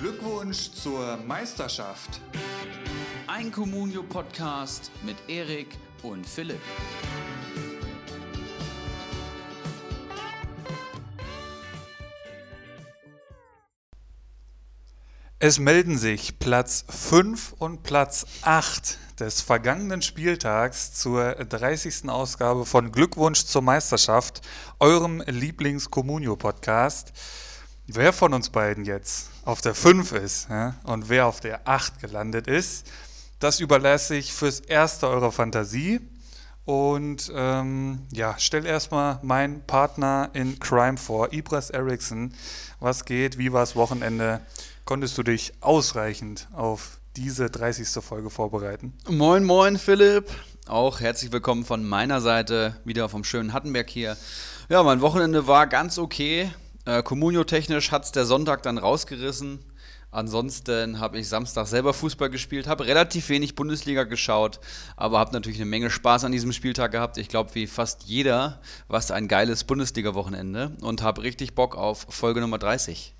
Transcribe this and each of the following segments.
Glückwunsch zur Meisterschaft. Ein Communio-Podcast mit Erik und Philipp. Es melden sich Platz 5 und Platz 8 des vergangenen Spieltags zur 30. Ausgabe von Glückwunsch zur Meisterschaft, eurem Lieblings-Communio-Podcast. Wer von uns beiden jetzt auf der 5 ist ja, und wer auf der 8 gelandet ist, das überlasse ich fürs Erste eurer Fantasie. Und ähm, ja, stell erstmal meinen Partner in Crime vor, Ibras Eriksson. Was geht? Wie war das Wochenende? konntest du dich ausreichend auf diese 30. Folge vorbereiten? Moin, moin, Philipp. Auch herzlich willkommen von meiner Seite, wieder vom schönen Hattenberg hier. Ja, mein Wochenende war ganz okay. Äh, Communio-technisch hat es der Sonntag dann rausgerissen. Ansonsten habe ich Samstag selber Fußball gespielt, habe relativ wenig Bundesliga geschaut, aber habe natürlich eine Menge Spaß an diesem Spieltag gehabt. Ich glaube, wie fast jeder, was ein geiles Bundesliga-Wochenende und habe richtig Bock auf Folge Nummer 30.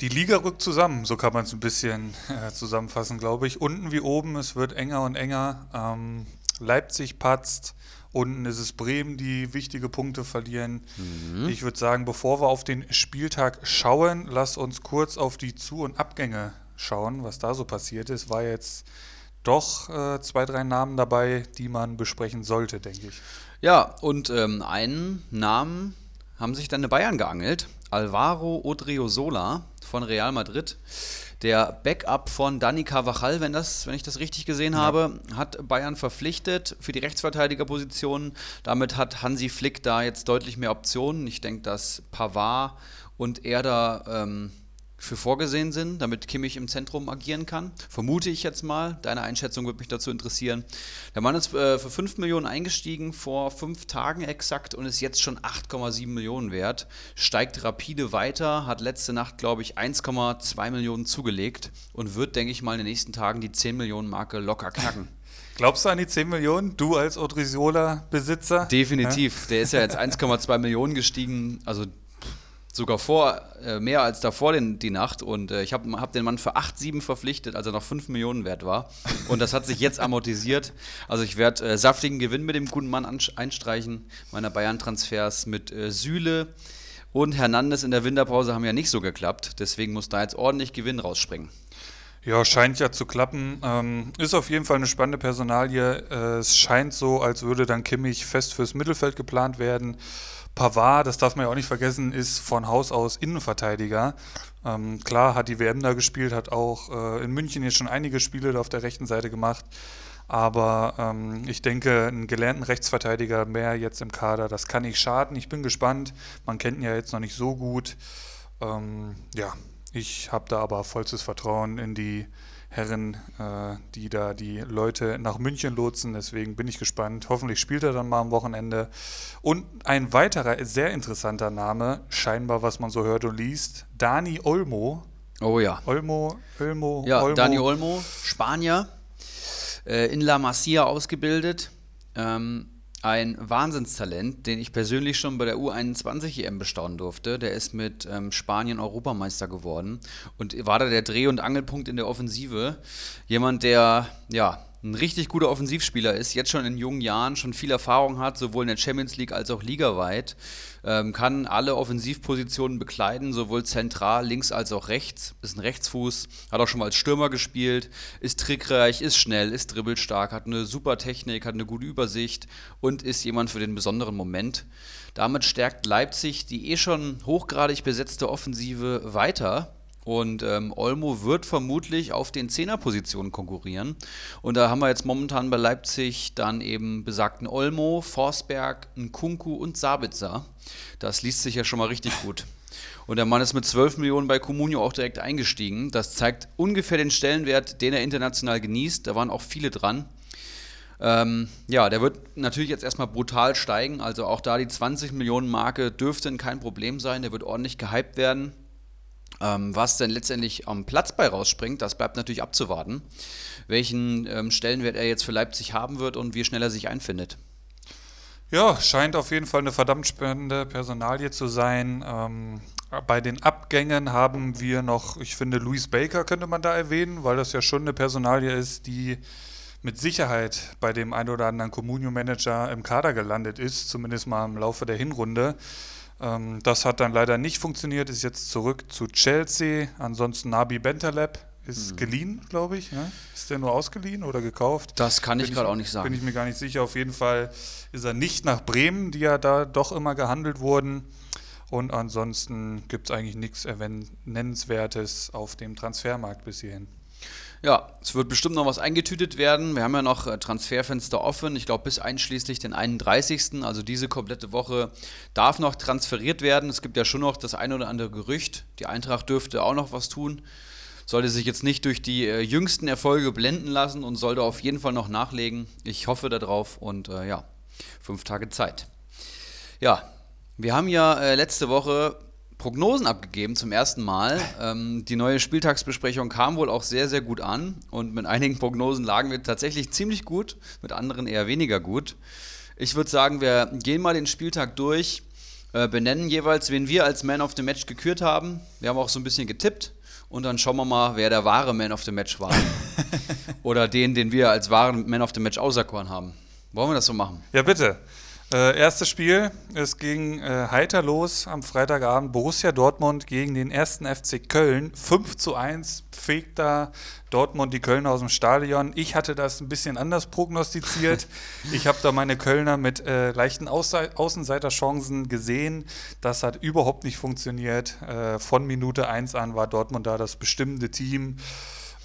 Die Liga rückt zusammen, so kann man es ein bisschen äh, zusammenfassen, glaube ich. Unten wie oben, es wird enger und enger. Ähm, Leipzig patzt, unten ist es Bremen, die wichtige Punkte verlieren. Mhm. Ich würde sagen, bevor wir auf den Spieltag schauen, lass uns kurz auf die Zu- und Abgänge schauen, was da so passiert ist. War jetzt doch äh, zwei, drei Namen dabei, die man besprechen sollte, denke ich. Ja, und ähm, einen Namen haben sich dann eine Bayern geangelt. Alvaro Odriozola von Real Madrid. Der Backup von Dani Carvajal, wenn, das, wenn ich das richtig gesehen ja. habe, hat Bayern verpflichtet für die Rechtsverteidigerposition. Damit hat Hansi Flick da jetzt deutlich mehr Optionen. Ich denke, dass Pavard und er da ähm, für vorgesehen sind, damit Kimmich im Zentrum agieren kann. Vermute ich jetzt mal. Deine Einschätzung würde mich dazu interessieren. Der Mann ist äh, für 5 Millionen eingestiegen, vor fünf Tagen exakt, und ist jetzt schon 8,7 Millionen wert. Steigt rapide weiter, hat letzte Nacht, glaube ich, 1,2 Millionen zugelegt und wird, denke ich mal, in den nächsten Tagen die 10 Millionen Marke locker knacken. Glaubst du an die 10 Millionen, du als Odrisola-Besitzer? Definitiv. Ja? Der ist ja jetzt 1,2 Millionen gestiegen. Also sogar vor, äh, mehr als davor den, die Nacht. Und äh, ich habe hab den Mann für 8,7 verpflichtet, als er noch 5 Millionen wert war. Und das hat sich jetzt amortisiert. Also ich werde äh, saftigen Gewinn mit dem guten Mann einstreichen. Meine Bayern-Transfers mit äh, Süle und Hernandez in der Winterpause haben ja nicht so geklappt. Deswegen muss da jetzt ordentlich Gewinn rausspringen. Ja, scheint ja zu klappen. Ähm, ist auf jeden Fall eine spannende Personalie. Äh, es scheint so, als würde dann Kimmich fest fürs Mittelfeld geplant werden. Pavard, das darf man ja auch nicht vergessen, ist von Haus aus Innenverteidiger. Ähm, klar, hat die WM da gespielt, hat auch äh, in München jetzt schon einige Spiele auf der rechten Seite gemacht. Aber ähm, ich denke, einen gelernten Rechtsverteidiger mehr jetzt im Kader, das kann nicht schaden. Ich bin gespannt. Man kennt ihn ja jetzt noch nicht so gut. Ähm, ja, ich habe da aber vollstes Vertrauen in die Herren, äh, die da die Leute nach München lotsen. Deswegen bin ich gespannt. Hoffentlich spielt er dann mal am Wochenende. Und ein weiterer sehr interessanter Name, scheinbar, was man so hört und liest, Dani Olmo. Oh ja. Olmo, Olmo, ja, Olmo. Dani Olmo, Spanier, äh, in La Masia ausgebildet. Ähm, ein Wahnsinnstalent, den ich persönlich schon bei der U21 EM bestaunen durfte. Der ist mit ähm, Spanien Europameister geworden und war da der Dreh- und Angelpunkt in der Offensive. Jemand, der ja ein richtig guter Offensivspieler ist, jetzt schon in jungen Jahren schon viel Erfahrung hat, sowohl in der Champions League als auch ligaweit, ähm, kann alle Offensivpositionen bekleiden, sowohl zentral, links als auch rechts, ist ein Rechtsfuß, hat auch schon mal als Stürmer gespielt, ist trickreich, ist schnell, ist dribbelstark, hat eine super Technik, hat eine gute Übersicht und ist jemand für den besonderen Moment. Damit stärkt Leipzig die eh schon hochgradig besetzte Offensive weiter und ähm, Olmo wird vermutlich auf den Zehnerpositionen konkurrieren. Und da haben wir jetzt momentan bei Leipzig dann eben besagten Olmo, Forsberg, Nkunku und Sabitzer. Das liest sich ja schon mal richtig gut. Und der Mann ist mit 12 Millionen bei Comunio auch direkt eingestiegen. Das zeigt ungefähr den Stellenwert, den er international genießt. Da waren auch viele dran. Ähm, ja, der wird natürlich jetzt erstmal brutal steigen. Also auch da die 20 Millionen Marke dürfte kein Problem sein. Der wird ordentlich gehypt werden. Ähm, was denn letztendlich am Platz bei rausspringt, das bleibt natürlich abzuwarten, welchen ähm, Stellenwert er jetzt für Leipzig haben wird und wie schnell er sich einfindet. Ja, scheint auf jeden Fall eine verdammt spannende Personalie zu sein. Ähm, bei den Abgängen haben wir noch, ich finde, Louis Baker könnte man da erwähnen, weil das ja schon eine Personalie ist, die mit Sicherheit bei dem ein oder anderen Communio-Manager im Kader gelandet ist, zumindest mal im Laufe der Hinrunde. Ähm, das hat dann leider nicht funktioniert, ist jetzt zurück zu Chelsea. Ansonsten Nabi Bentaleb ist mhm. geliehen, glaube ich. Ne? Ist der nur ausgeliehen oder gekauft? Das kann ich gerade auch nicht sagen. Bin ich mir gar nicht sicher. Auf jeden Fall ist er nicht nach Bremen, die ja da doch immer gehandelt wurden. Und ansonsten gibt es eigentlich nichts Nennenswertes auf dem Transfermarkt bis hierhin. Ja, es wird bestimmt noch was eingetütet werden. Wir haben ja noch äh, Transferfenster offen. Ich glaube, bis einschließlich den 31. Also diese komplette Woche darf noch transferiert werden. Es gibt ja schon noch das ein oder andere Gerücht. Die Eintracht dürfte auch noch was tun. Sollte sich jetzt nicht durch die äh, jüngsten Erfolge blenden lassen und sollte auf jeden Fall noch nachlegen. Ich hoffe darauf und äh, ja, fünf Tage Zeit. Ja, wir haben ja äh, letzte Woche Prognosen abgegeben zum ersten Mal. Ähm, die neue Spieltagsbesprechung kam wohl auch sehr, sehr gut an und mit einigen Prognosen lagen wir tatsächlich ziemlich gut, mit anderen eher weniger gut. Ich würde sagen, wir gehen mal den Spieltag durch, äh, benennen jeweils, wen wir als Man of the Match gekürt haben. Wir haben auch so ein bisschen getippt und dann schauen wir mal, wer der wahre Man of the Match war. Oder den, den wir als wahren Man of the Match auserkoren haben. Wollen wir das so machen? Ja, bitte. Äh, erstes Spiel, es ging äh, heiter los am Freitagabend. Borussia Dortmund gegen den ersten FC Köln. 5 zu 1 fegt da Dortmund die Kölner aus dem Stadion. Ich hatte das ein bisschen anders prognostiziert. ich habe da meine Kölner mit äh, leichten Außenseiterchancen gesehen. Das hat überhaupt nicht funktioniert. Äh, von Minute 1 an war Dortmund da das bestimmende Team.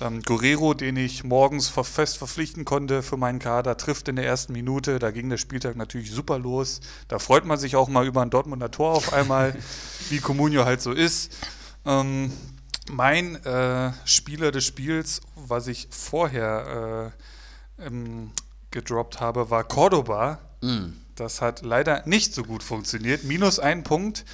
Ähm, Guerrero, den ich morgens fest verpflichten konnte für meinen Kader, trifft in der ersten Minute. Da ging der Spieltag natürlich super los. Da freut man sich auch mal über ein Dortmunder Tor auf einmal, wie Comunio halt so ist. Ähm, mein äh, Spieler des Spiels, was ich vorher äh, ähm, gedroppt habe, war Cordoba. Mm. Das hat leider nicht so gut funktioniert. Minus ein Punkt.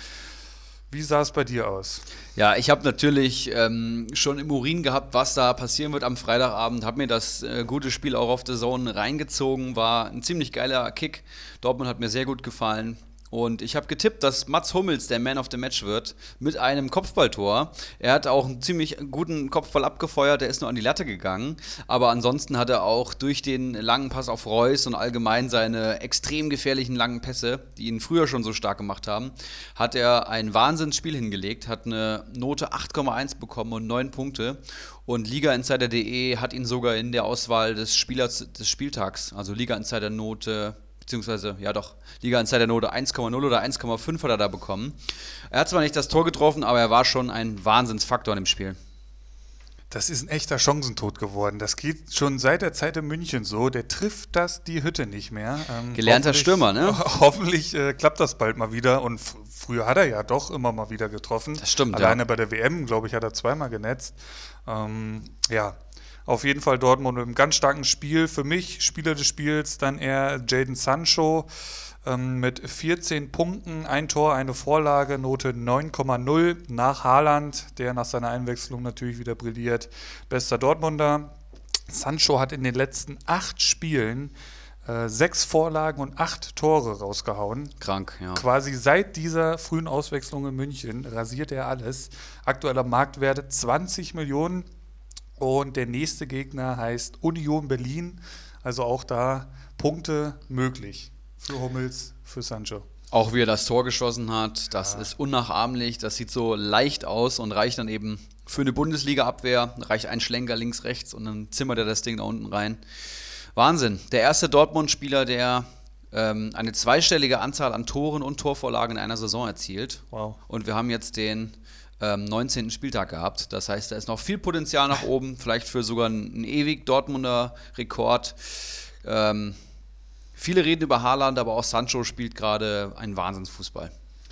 Wie sah es bei dir aus? Ja, ich habe natürlich ähm, schon im Urin gehabt, was da passieren wird am Freitagabend. Habe mir das äh, gute Spiel auch auf der Zone reingezogen. War ein ziemlich geiler Kick. Dortmund hat mir sehr gut gefallen. Und ich habe getippt, dass Mats Hummels der Man of the Match wird mit einem Kopfballtor. Er hat auch einen ziemlich guten Kopfball abgefeuert, der ist nur an die Latte gegangen. Aber ansonsten hat er auch durch den langen Pass auf Reus und allgemein seine extrem gefährlichen langen Pässe, die ihn früher schon so stark gemacht haben, hat er ein Wahnsinnsspiel hingelegt, hat eine Note 8,1 bekommen und 9 Punkte. Und LigaInsider.de hat ihn sogar in der Auswahl des Spielers des Spieltags, also Liga Insider Note beziehungsweise ja doch, Liga Insider Note 1,0 oder 1,5 hat er da bekommen. Er hat zwar nicht das Tor getroffen, aber er war schon ein Wahnsinnsfaktor in dem Spiel. Das ist ein echter Chancentod geworden. Das geht schon seit der Zeit in München so. Der trifft das die Hütte nicht mehr. Ähm, Gelernter Stürmer, ne? Hoffentlich äh, klappt das bald mal wieder. Und früher hat er ja doch immer mal wieder getroffen. Das stimmt. Alleine ja. bei der WM, glaube ich, hat er zweimal genetzt. Ähm, ja, auf jeden Fall Dortmund mit einem ganz starken Spiel. Für mich, Spieler des Spiels, dann eher Jaden Sancho ähm, mit 14 Punkten, ein Tor, eine Vorlage, Note 9,0 nach Haaland, der nach seiner Einwechslung natürlich wieder brilliert. Bester Dortmunder. Sancho hat in den letzten acht Spielen äh, sechs Vorlagen und acht Tore rausgehauen. Krank, ja. Quasi seit dieser frühen Auswechslung in München rasiert er alles. Aktueller Marktwert 20 Millionen. Und der nächste Gegner heißt Union Berlin. Also auch da Punkte möglich für Hummels, für Sancho. Auch wie er das Tor geschossen hat, das ja. ist unnachahmlich. Das sieht so leicht aus und reicht dann eben für eine Bundesliga-Abwehr. Reicht ein Schlenker links, rechts und dann zimmert er das Ding da unten rein. Wahnsinn. Der erste Dortmund-Spieler, der ähm, eine zweistellige Anzahl an Toren und Torvorlagen in einer Saison erzielt. Wow. Und wir haben jetzt den ähm, 19. Spieltag gehabt. Das heißt, da ist noch viel Potenzial nach oben, vielleicht für sogar einen, ewig Dortmunder Rekord. Ähm, viele reden über Haaland, aber auch Sancho spielt gerade einen Wahnsinnsfußball.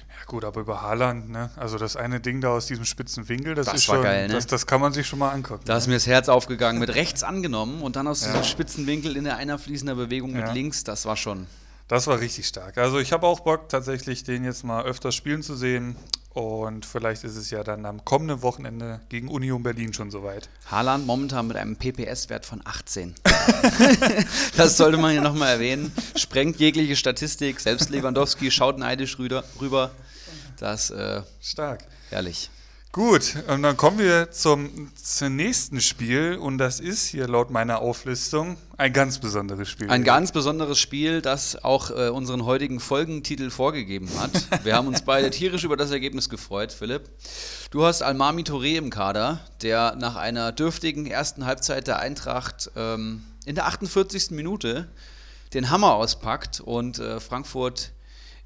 Ja gut, aber über Haaland, ne? Also das eine Ding da aus diesem spitzen Winkel, das, das ist schon, geil, ne? das, das, kann man sich schon mal angucken. Da ist mir das Herz aufgegangen, mit rechts angenommen und dann aus ja. diesem spitzen Winkel in der einer fließender Bewegung mit ja. links, das war schon. Das war richtig stark. Also ich habe auch Bock, tatsächlich den jetzt mal öfters spielen zu sehen. Und vielleicht ist es ja dann am kommenden Wochenende gegen Union Berlin schon soweit. Haaland momentan mit einem PPS-Wert von 18. das sollte man ja nochmal erwähnen. Sprengt jegliche Statistik. Selbst Lewandowski schaut neidisch rüber. Das äh, stark. Herrlich. Gut, und dann kommen wir zum, zum nächsten Spiel und das ist hier laut meiner Auflistung ein ganz besonderes Spiel. Ein ganz besonderes Spiel, das auch äh, unseren heutigen Folgentitel vorgegeben hat. Wir haben uns beide tierisch über das Ergebnis gefreut, Philipp. Du hast Almami Touré im Kader, der nach einer dürftigen ersten Halbzeit der Eintracht ähm, in der 48. Minute den Hammer auspackt und äh, Frankfurt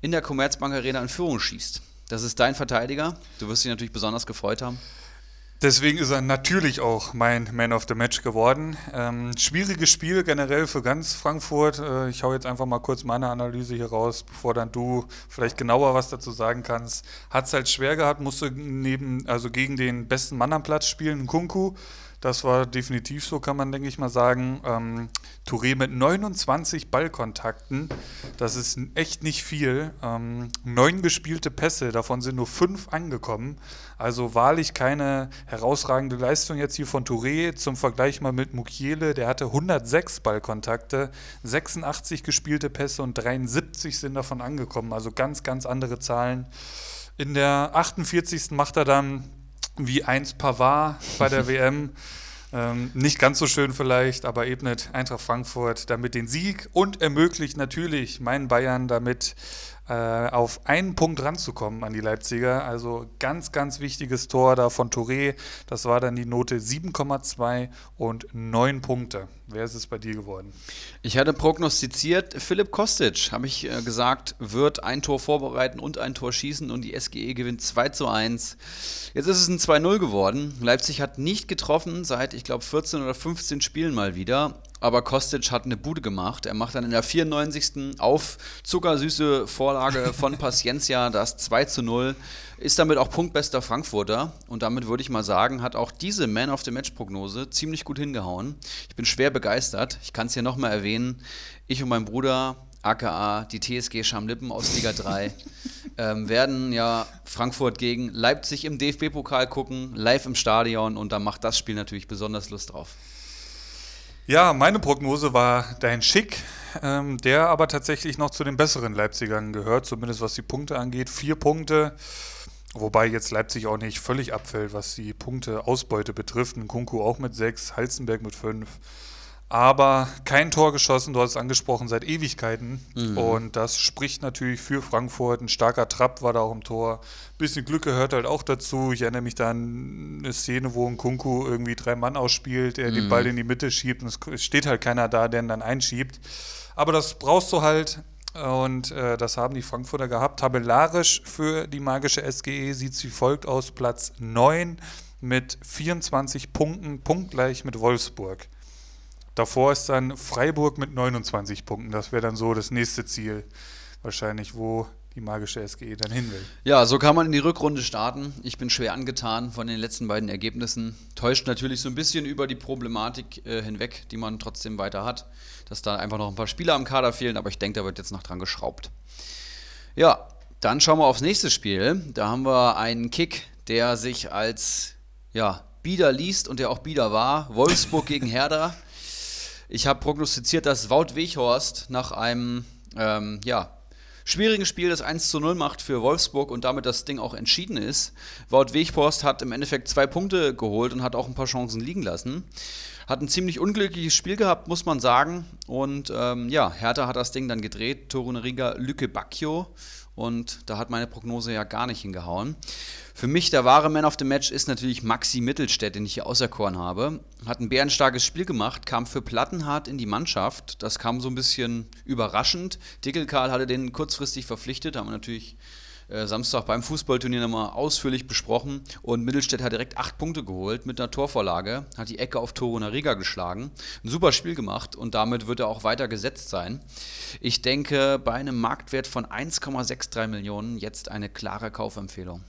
in der Commerzbank Arena in Führung schießt. Das ist dein Verteidiger. Du wirst dich natürlich besonders gefreut haben. Deswegen ist er natürlich auch mein Man of the Match geworden. Ähm, schwieriges Spiel generell für ganz Frankfurt. Äh, ich hau jetzt einfach mal kurz meine Analyse hier raus, bevor dann du vielleicht genauer was dazu sagen kannst. Hat es halt schwer gehabt, musste neben, also gegen den besten Mann am Platz spielen, Kunku. Das war definitiv so, kann man, denke ich mal sagen. Ähm, Touré mit 29 Ballkontakten, das ist echt nicht viel. Ähm, neun gespielte Pässe, davon sind nur fünf angekommen. Also wahrlich keine herausragende Leistung jetzt hier von Touré. Zum Vergleich mal mit Mukiele, der hatte 106 Ballkontakte, 86 gespielte Pässe und 73 sind davon angekommen. Also ganz, ganz andere Zahlen. In der 48. macht er dann wie einst Pavard bei der WM. Ähm, nicht ganz so schön vielleicht, aber ebnet Eintracht Frankfurt damit den Sieg und ermöglicht natürlich meinen Bayern damit auf einen Punkt ranzukommen an die Leipziger. Also ganz, ganz wichtiges Tor da von Touré. Das war dann die Note 7,2 und 9 Punkte. Wer ist es bei dir geworden? Ich hatte prognostiziert, Philipp Kostic, habe ich äh, gesagt, wird ein Tor vorbereiten und ein Tor schießen und die SGE gewinnt 2 zu 1. Jetzt ist es ein 2-0 geworden. Leipzig hat nicht getroffen seit, ich glaube, 14 oder 15 Spielen mal wieder aber Kostic hat eine Bude gemacht. Er macht dann in der 94. auf zuckersüße Vorlage von Paciencia das 2 zu 0. Ist damit auch punktbester Frankfurter. Und damit würde ich mal sagen, hat auch diese Man of the Match Prognose ziemlich gut hingehauen. Ich bin schwer begeistert. Ich kann es hier nochmal erwähnen. Ich und mein Bruder, aka die TSG Schamlippen aus Liga 3, ähm, werden ja Frankfurt gegen Leipzig im DFB-Pokal gucken, live im Stadion. Und da macht das Spiel natürlich besonders Lust drauf. Ja, meine Prognose war dein Schick, ähm, der aber tatsächlich noch zu den besseren Leipzigern gehört, zumindest was die Punkte angeht. Vier Punkte, wobei jetzt Leipzig auch nicht völlig abfällt, was die Punkte-Ausbeute betrifft. Kunku auch mit sechs, Halzenberg mit fünf aber kein Tor geschossen, du hast es angesprochen, seit Ewigkeiten. Mhm. Und das spricht natürlich für Frankfurt. Ein starker Trapp war da auch im Tor. Bisschen Glück gehört halt auch dazu. Ich erinnere mich da an eine Szene, wo ein Kunku irgendwie drei Mann ausspielt, der mhm. den Ball in die Mitte schiebt und es steht halt keiner da, der ihn dann einschiebt. Aber das brauchst du halt. Und äh, das haben die Frankfurter gehabt. Tabellarisch für die magische SGE sieht es wie folgt aus: Platz 9 mit 24 Punkten, punktgleich mit Wolfsburg. Davor ist dann Freiburg mit 29 Punkten. Das wäre dann so das nächste Ziel, wahrscheinlich, wo die magische SGE dann hin will. Ja, so kann man in die Rückrunde starten. Ich bin schwer angetan von den letzten beiden Ergebnissen. Täuscht natürlich so ein bisschen über die Problematik äh, hinweg, die man trotzdem weiter hat, dass da einfach noch ein paar Spieler am Kader fehlen, aber ich denke, da wird jetzt noch dran geschraubt. Ja, dann schauen wir aufs nächste Spiel. Da haben wir einen Kick, der sich als ja, Bieder liest und der auch Bieder war. Wolfsburg gegen Herder. Ich habe prognostiziert, dass Wout Weghorst nach einem ähm, ja, schwierigen Spiel das 1 zu 0 macht für Wolfsburg und damit das Ding auch entschieden ist. Wout Weghorst hat im Endeffekt zwei Punkte geholt und hat auch ein paar Chancen liegen lassen. Hat ein ziemlich unglückliches Spiel gehabt, muss man sagen. Und ähm, ja, Hertha hat das Ding dann gedreht. Torunariga Lücke Bacchio und da hat meine Prognose ja gar nicht hingehauen. Für mich der wahre Man of the Match ist natürlich Maxi Mittelstädt, den ich hier auserkoren habe. Hat ein bärenstarkes Spiel gemacht, kam für Plattenhardt in die Mannschaft. Das kam so ein bisschen überraschend. Dickelkarl hatte den kurzfristig verpflichtet, haben wir natürlich äh, Samstag beim Fußballturnier nochmal ausführlich besprochen. Und Mittelstädt hat direkt acht Punkte geholt mit einer Torvorlage, hat die Ecke auf Toro Nariga geschlagen. Ein super Spiel gemacht und damit wird er auch weiter gesetzt sein. Ich denke, bei einem Marktwert von 1,63 Millionen jetzt eine klare Kaufempfehlung.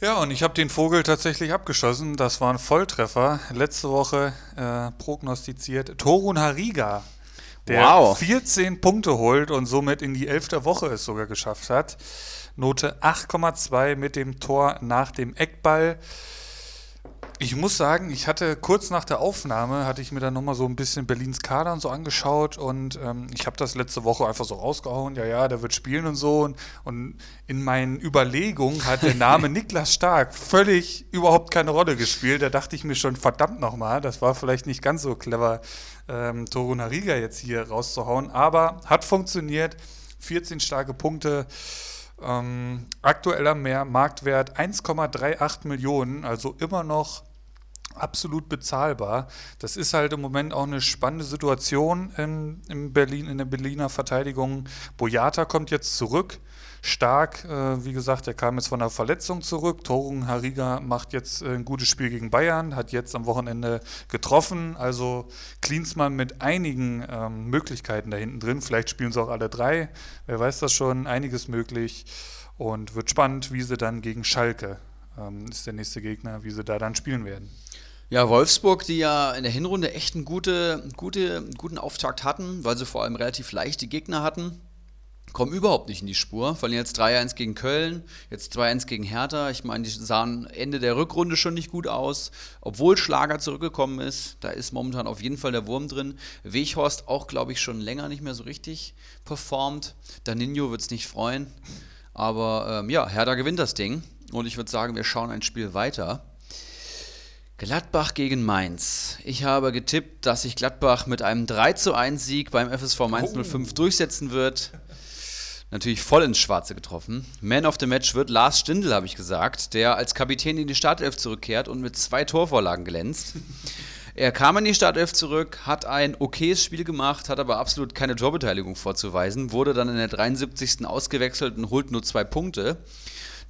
Ja, und ich habe den Vogel tatsächlich abgeschossen. Das war ein Volltreffer. Letzte Woche äh, prognostiziert. Torun Hariga der wow. 14 Punkte holt und somit in die elfte Woche es sogar geschafft hat. Note 8,2 mit dem Tor nach dem Eckball. Ich muss sagen, ich hatte kurz nach der Aufnahme, hatte ich mir dann nochmal so ein bisschen Berlins Kader und so angeschaut und ähm, ich habe das letzte Woche einfach so rausgehauen, ja, ja, der wird spielen und so und, und in meinen Überlegungen hat der Name Niklas Stark völlig überhaupt keine Rolle gespielt. Da dachte ich mir schon, verdammt nochmal, das war vielleicht nicht ganz so clever, ähm, Torun Hariga jetzt hier rauszuhauen, aber hat funktioniert, 14 starke Punkte, ähm, aktueller mehr Marktwert 1,38 Millionen, also immer noch absolut bezahlbar. Das ist halt im Moment auch eine spannende Situation in, in Berlin, in der Berliner Verteidigung. Boyata kommt jetzt zurück. Stark, äh, wie gesagt, er kam jetzt von einer Verletzung zurück. Torung Hariga macht jetzt äh, ein gutes Spiel gegen Bayern, hat jetzt am Wochenende getroffen. Also Klinsmann mit einigen ähm, Möglichkeiten da hinten drin. Vielleicht spielen sie auch alle drei. Wer weiß das schon. Einiges möglich. Und wird spannend, wie sie dann gegen Schalke ähm, ist der nächste Gegner, wie sie da dann spielen werden. Ja, Wolfsburg, die ja in der Hinrunde echt einen gute, gute, guten Auftakt hatten, weil sie vor allem relativ leichte Gegner hatten, kommen überhaupt nicht in die Spur. Verlieren jetzt 3-1 gegen Köln, jetzt 2-1 gegen Hertha. Ich meine, die sahen Ende der Rückrunde schon nicht gut aus, obwohl Schlager zurückgekommen ist. Da ist momentan auf jeden Fall der Wurm drin. Weghorst auch, glaube ich, schon länger nicht mehr so richtig performt. Danino wird es nicht freuen. Aber ähm, ja, Hertha gewinnt das Ding. Und ich würde sagen, wir schauen ein Spiel weiter. Gladbach gegen Mainz. Ich habe getippt, dass sich Gladbach mit einem 3 zu 1 Sieg beim FSV Mainz oh. 05 durchsetzen wird. Natürlich voll ins Schwarze getroffen. Man of the Match wird Lars Stindl, habe ich gesagt, der als Kapitän in die Startelf zurückkehrt und mit zwei Torvorlagen glänzt. Er kam in die Startelf zurück, hat ein okayes Spiel gemacht, hat aber absolut keine Torbeteiligung vorzuweisen, wurde dann in der 73. ausgewechselt und holt nur zwei Punkte.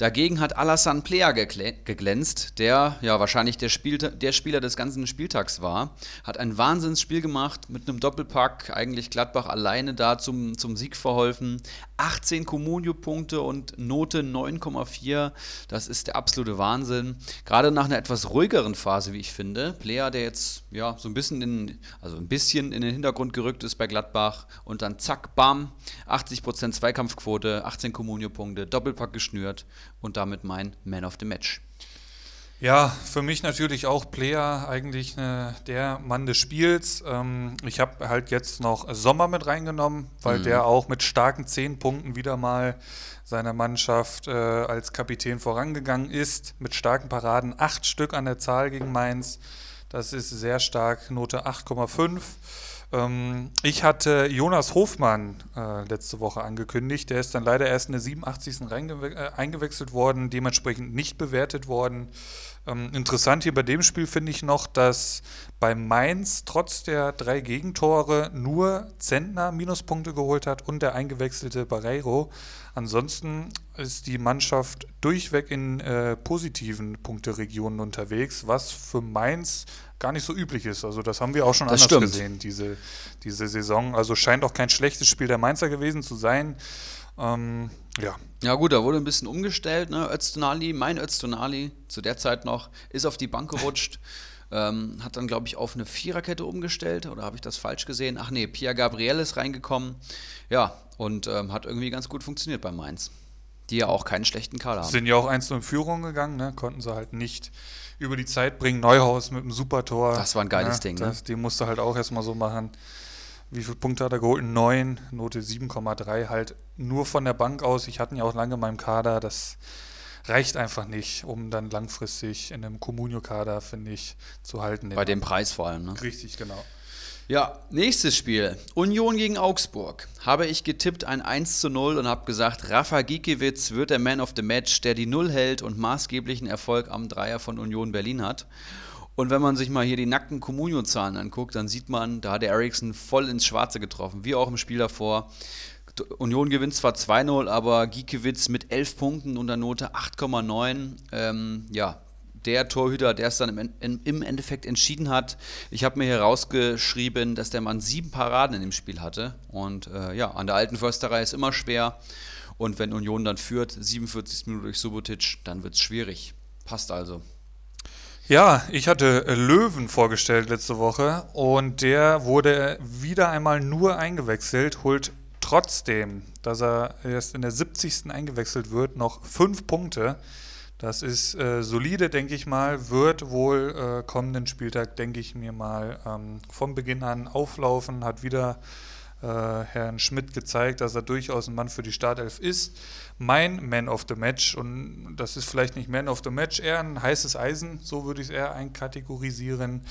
Dagegen hat Alassane Plea geglänzt, der ja wahrscheinlich der, Spiel, der Spieler des ganzen Spieltags war. Hat ein Wahnsinnsspiel gemacht mit einem Doppelpack, eigentlich Gladbach alleine da zum, zum Sieg verholfen. 18 Comunio-Punkte und Note 9,4. Das ist der absolute Wahnsinn. Gerade nach einer etwas ruhigeren Phase, wie ich finde. Plea, der jetzt ja so ein bisschen in, also ein bisschen in den Hintergrund gerückt ist bei Gladbach und dann zack, bam, 80% Zweikampfquote, 18 Comunio-Punkte, Doppelpack geschnürt und damit mein Man of the Match. Ja, für mich natürlich auch Player, eigentlich äh, der Mann des Spiels. Ähm, ich habe halt jetzt noch Sommer mit reingenommen, weil mhm. der auch mit starken zehn Punkten wieder mal seiner Mannschaft äh, als Kapitän vorangegangen ist, mit starken Paraden, acht Stück an der Zahl gegen Mainz. Das ist sehr stark, Note 8,5. Ähm, ich hatte Jonas Hofmann äh, letzte Woche angekündigt. Der ist dann leider erst in der 87. Äh, eingewechselt worden, dementsprechend nicht bewertet worden. Ähm, interessant hier bei dem Spiel finde ich noch, dass bei Mainz trotz der drei Gegentore nur Zentner Minuspunkte geholt hat und der eingewechselte Barreiro. Ansonsten ist die Mannschaft durchweg in äh, positiven Punkteregionen unterwegs, was für Mainz gar nicht so üblich ist. Also das haben wir auch schon das anders stimmt. gesehen, diese, diese Saison. Also scheint auch kein schlechtes Spiel der Mainzer gewesen zu sein. Ähm, ja. Ja gut, da wurde ein bisschen umgestellt. Ne? Öztunali, mein Öztunali, zu der Zeit noch, ist auf die Bank gerutscht. Ähm, hat dann, glaube ich, auf eine Viererkette umgestellt. Oder habe ich das falsch gesehen? Ach nee, Pia Gabriel ist reingekommen. Ja, und ähm, hat irgendwie ganz gut funktioniert bei Mainz. Die ja auch keinen schlechten Kader haben. Sind ja auch einzeln in Führung gegangen, ne? konnten sie halt nicht über die Zeit bringen. Neuhaus mit einem Supertor. Das war ein geiles ja, Ding. Ne? Das, Den musste halt auch erstmal so machen. Wie viele Punkte hat er geholt? 9, Note 7,3. Halt nur von der Bank aus. Ich hatte ihn ja auch lange in meinem Kader. Das reicht einfach nicht, um dann langfristig in einem Comunio-Kader, finde ich, zu halten. Bei dem Preis vor allem, ne? Richtig, genau. Ja, nächstes Spiel. Union gegen Augsburg. Habe ich getippt ein 1 zu 0 und habe gesagt, Rafa Gikiewicz wird der Man of the Match, der die Null hält und maßgeblichen Erfolg am Dreier von Union Berlin hat. Und wenn man sich mal hier die nackten Comunio-Zahlen anguckt, dann sieht man, da hat der Eriksson voll ins Schwarze getroffen, wie auch im Spiel davor. Union gewinnt zwar 2-0, aber Giekewitz mit 11 Punkten und der Note 8,9. Ähm, ja, der Torhüter, der es dann im, Endeffekt entschieden hat. Ich habe mir hier rausgeschrieben, dass der Mann sieben Paraden in dem Spiel hatte. Und äh, ja, an der alten Försterei ist immer schwer. Und wenn Union dann führt, 47 Minuten durch Subotic, dann wird es schwierig. Passt also. Ja, ich hatte Löwen vorgestellt letzte Woche und der wurde wieder einmal nur eingewechselt, holt trotzdem, dass er erst in der 70. eingewechselt wird, noch fünf Punkte. Das ist äh, solide, denke ich mal. Wird wohl äh, kommenden Spieltag, denke ich mir mal, ähm, vom Beginn an auflaufen. Hat wieder äh, Herrn Schmidt gezeigt, dass er durchaus ein Mann für die Startelf ist. Mein Man of the Match, und das ist vielleicht nicht Man of the Match, eher ein heißes Eisen, so würde ich es eher einkategorisieren.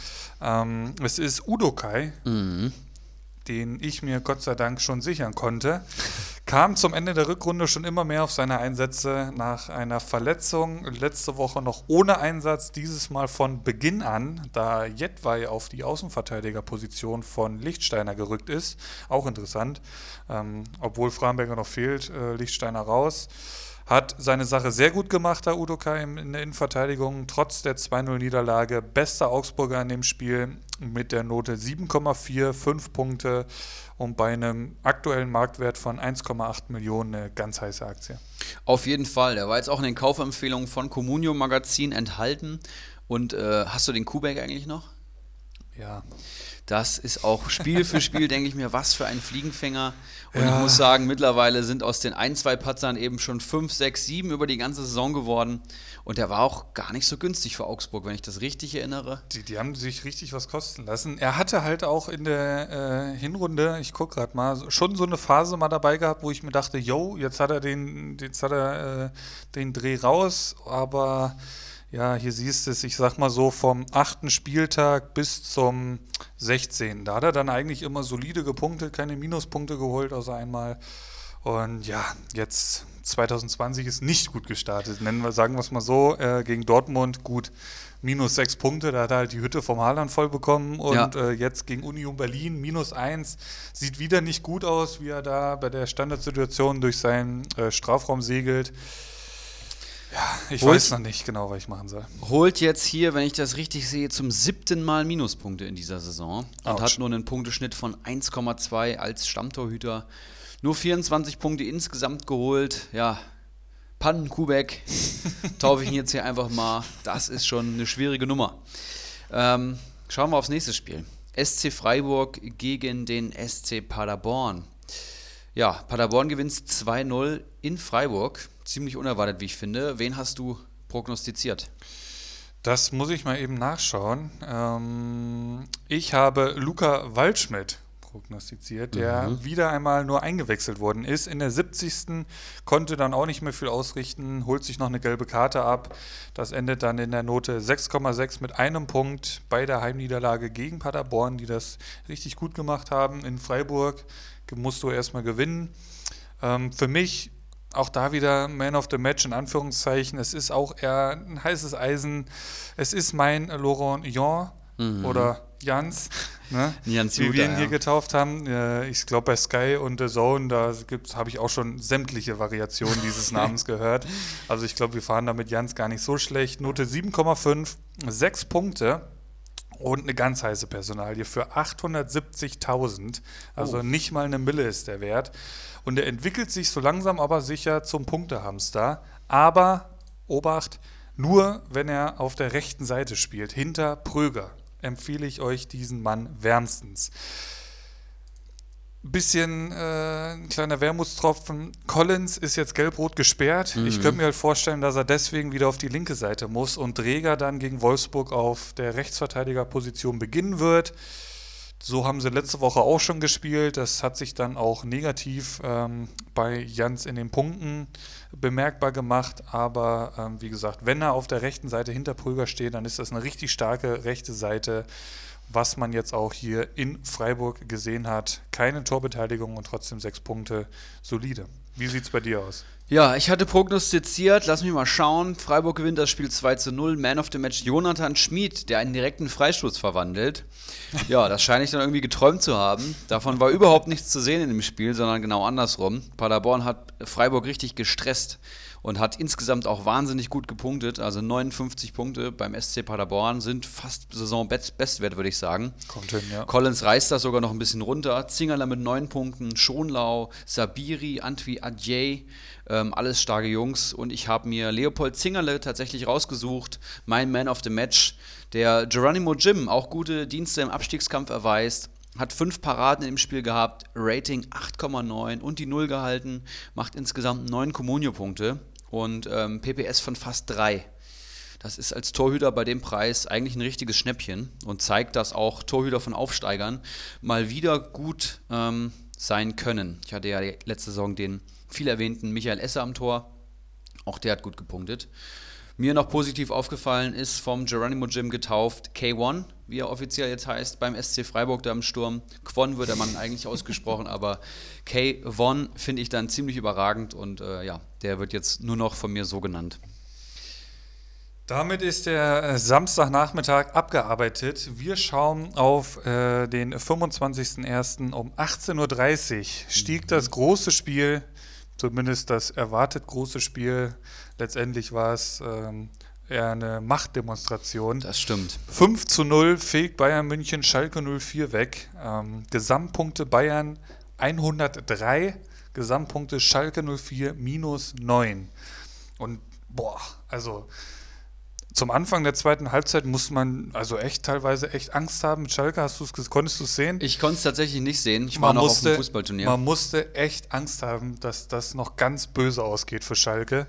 Ähm, es ist Udokai. Mhm den ich mir Gott sei Dank schon sichern konnte, kam zum Ende der Rückrunde schon immer mehr auf seine Einsätze nach einer Verletzung. Letzte Woche noch ohne Einsatz, dieses Mal von Beginn an, da Jedwai auf die Außenverteidigerposition von Lichtsteiner gerückt ist. Auch interessant, ähm, obwohl Framberger noch fehlt, äh, Lichtsteiner raus. Hat seine Sache sehr gut gemacht, der Udokai in der Innenverteidigung, trotz der 2-0-Niederlage. Bester Augsburger in dem Spiel mit der Note 7,4, 5 Punkte und bei einem aktuellen Marktwert von 1,8 Millionen eine ganz heiße Aktie. Auf jeden Fall. Der war jetzt auch in den Kaufempfehlungen von Communio Magazin enthalten. Und äh, hast du den Kubek eigentlich noch? Ja. Das ist auch Spiel für Spiel, denke ich mir, was für ein Fliegenfänger. Und ja. ich muss sagen, mittlerweile sind aus den ein, zwei Patzern eben schon fünf, sechs, sieben über die ganze Saison geworden. Und der war auch gar nicht so günstig für Augsburg, wenn ich das richtig erinnere. Die, die haben sich richtig was kosten lassen. Er hatte halt auch in der äh, Hinrunde, ich gucke gerade mal, schon so eine Phase mal dabei gehabt, wo ich mir dachte, yo, jetzt hat er den, jetzt hat er äh, den Dreh raus, aber ja, hier siehst du es, ich sag mal so, vom achten Spieltag bis zum 16. Da hat er dann eigentlich immer solide gepunktet, keine Minuspunkte geholt, außer einmal. Und ja, jetzt 2020 ist nicht gut gestartet. Nennen wir, sagen wir es mal so, äh, gegen Dortmund gut minus sechs Punkte, da hat er halt die Hütte vom Haaland voll bekommen und ja. äh, jetzt gegen Union Berlin minus eins. Sieht wieder nicht gut aus, wie er da bei der Standardsituation durch seinen äh, Strafraum segelt. Ja, ich holt, weiß noch nicht genau, was ich machen soll. Holt jetzt hier, wenn ich das richtig sehe, zum siebten Mal Minuspunkte in dieser Saison und Ouch. hat nur einen Punkteschnitt von 1,2 als Stammtorhüter. Nur 24 Punkte insgesamt geholt. Ja, Pannenkubeck taufe ich ihn jetzt hier einfach mal. Das ist schon eine schwierige Nummer. Ähm, schauen wir aufs nächste Spiel. SC Freiburg gegen den SC Paderborn. Ja, Paderborn gewinnt 2-0 in Freiburg. Ziemlich unerwartet, wie ich finde. Wen hast du prognostiziert? Das muss ich mal eben nachschauen. Ähm, ich habe Luca Waldschmidt prognostiziert, der mhm. wieder einmal nur eingewechselt worden ist. In der 70. konnte dann auch nicht mehr viel ausrichten, holt sich noch eine gelbe Karte ab. Das endet dann in der Note 6,6 mit einem Punkt bei der Heimniederlage gegen Paderborn, die das richtig gut gemacht haben. In Freiburg musst du erstmal gewinnen. Ähm, für mich auch da wieder Man of the Match in Anführungszeichen. Es ist auch eher ein heißes Eisen. Es ist mein Laurent Jon mhm. oder Jans, ne? Jans wie wir ihn hier ja. getauft haben. Ich glaube bei Sky und The Zone, da habe ich auch schon sämtliche Variationen dieses Namens gehört. Also ich glaube, wir fahren damit Jans gar nicht so schlecht. Note 7,5, 6 Punkte. Und eine ganz heiße Personalie für 870.000. Also oh. nicht mal eine Mille ist der Wert. Und er entwickelt sich so langsam aber sicher zum Punktehamster. Aber, Obacht, nur wenn er auf der rechten Seite spielt, hinter Pröger, empfehle ich euch diesen Mann wärmstens bisschen äh, ein kleiner Wermutstropfen. Collins ist jetzt gelb-rot gesperrt. Mhm. Ich könnte mir halt vorstellen, dass er deswegen wieder auf die linke Seite muss und Träger dann gegen Wolfsburg auf der Rechtsverteidigerposition beginnen wird. So haben sie letzte Woche auch schon gespielt. Das hat sich dann auch negativ ähm, bei Jans in den Punkten bemerkbar gemacht. Aber ähm, wie gesagt, wenn er auf der rechten Seite hinter Prüger steht, dann ist das eine richtig starke rechte Seite was man jetzt auch hier in Freiburg gesehen hat. Keine Torbeteiligung und trotzdem sechs Punkte solide. Wie sieht es bei dir aus? Ja, ich hatte prognostiziert, lass mich mal schauen. Freiburg gewinnt das Spiel 2 zu 0. Man of the Match Jonathan Schmid, der einen direkten Freistoß verwandelt. Ja, das scheine ich dann irgendwie geträumt zu haben. Davon war überhaupt nichts zu sehen in dem Spiel, sondern genau andersrum. Paderborn hat Freiburg richtig gestresst und hat insgesamt auch wahnsinnig gut gepunktet. Also 59 Punkte beim SC Paderborn sind fast Saison-Bestwert, würde ich sagen. Kommt hin, ja. Collins reißt das sogar noch ein bisschen runter. Zingerler mit 9 Punkten, Schonlau, Sabiri, Antwi Adjei, ähm, alles starke Jungs. Und ich habe mir Leopold Zingerle tatsächlich rausgesucht, mein Man of the Match, der Geronimo Jim auch gute Dienste im Abstiegskampf erweist hat fünf Paraden im Spiel gehabt, Rating 8,9 und die Null gehalten, macht insgesamt neun Comunio-Punkte und ähm, PPS von fast drei. Das ist als Torhüter bei dem Preis eigentlich ein richtiges Schnäppchen und zeigt, dass auch Torhüter von Aufsteigern mal wieder gut ähm, sein können. Ich hatte ja letzte Saison den viel erwähnten Michael Esser am Tor. Auch der hat gut gepunktet. Mir noch positiv aufgefallen ist vom Geronimo Gym getauft K1, wie er offiziell jetzt heißt, beim SC Freiburg da im Sturm. Quon wird der Mann eigentlich ausgesprochen, aber K1 finde ich dann ziemlich überragend und äh, ja, der wird jetzt nur noch von mir so genannt. Damit ist der äh, Samstagnachmittag abgearbeitet. Wir schauen auf äh, den 25.01. um 18.30 Uhr. Stieg das große Spiel, zumindest das erwartet große Spiel. Letztendlich war es ähm, eine Machtdemonstration. Das stimmt. 5 zu 0 fegt Bayern München Schalke 04 weg. Ähm, Gesamtpunkte Bayern 103, Gesamtpunkte Schalke 04 minus 9. Und boah, also zum Anfang der zweiten Halbzeit musste man also echt teilweise echt Angst haben mit Schalke. Hast du's, konntest du es sehen? Ich konnte es tatsächlich nicht sehen. Ich war noch musste, auf dem Fußballturnier. Man musste echt Angst haben, dass das noch ganz böse ausgeht für Schalke.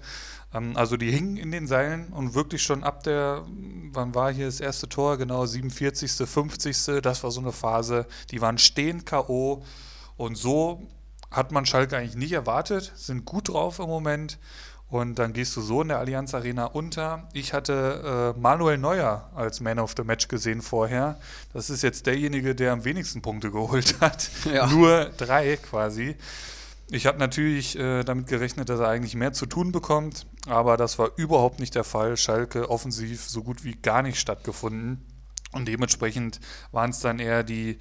Ähm, also die hingen in den Seilen und wirklich schon ab der, wann war hier das erste Tor? Genau, 47., 50. Das war so eine Phase, die waren stehend K.O. Und so hat man Schalke eigentlich nicht erwartet, sind gut drauf im Moment und dann gehst du so in der Allianz Arena unter. Ich hatte äh, Manuel Neuer als Man of the Match gesehen vorher. Das ist jetzt derjenige, der am wenigsten Punkte geholt hat. Ja. Nur drei quasi. Ich habe natürlich äh, damit gerechnet, dass er eigentlich mehr zu tun bekommt, aber das war überhaupt nicht der Fall. Schalke offensiv so gut wie gar nicht stattgefunden. Und dementsprechend waren es dann eher die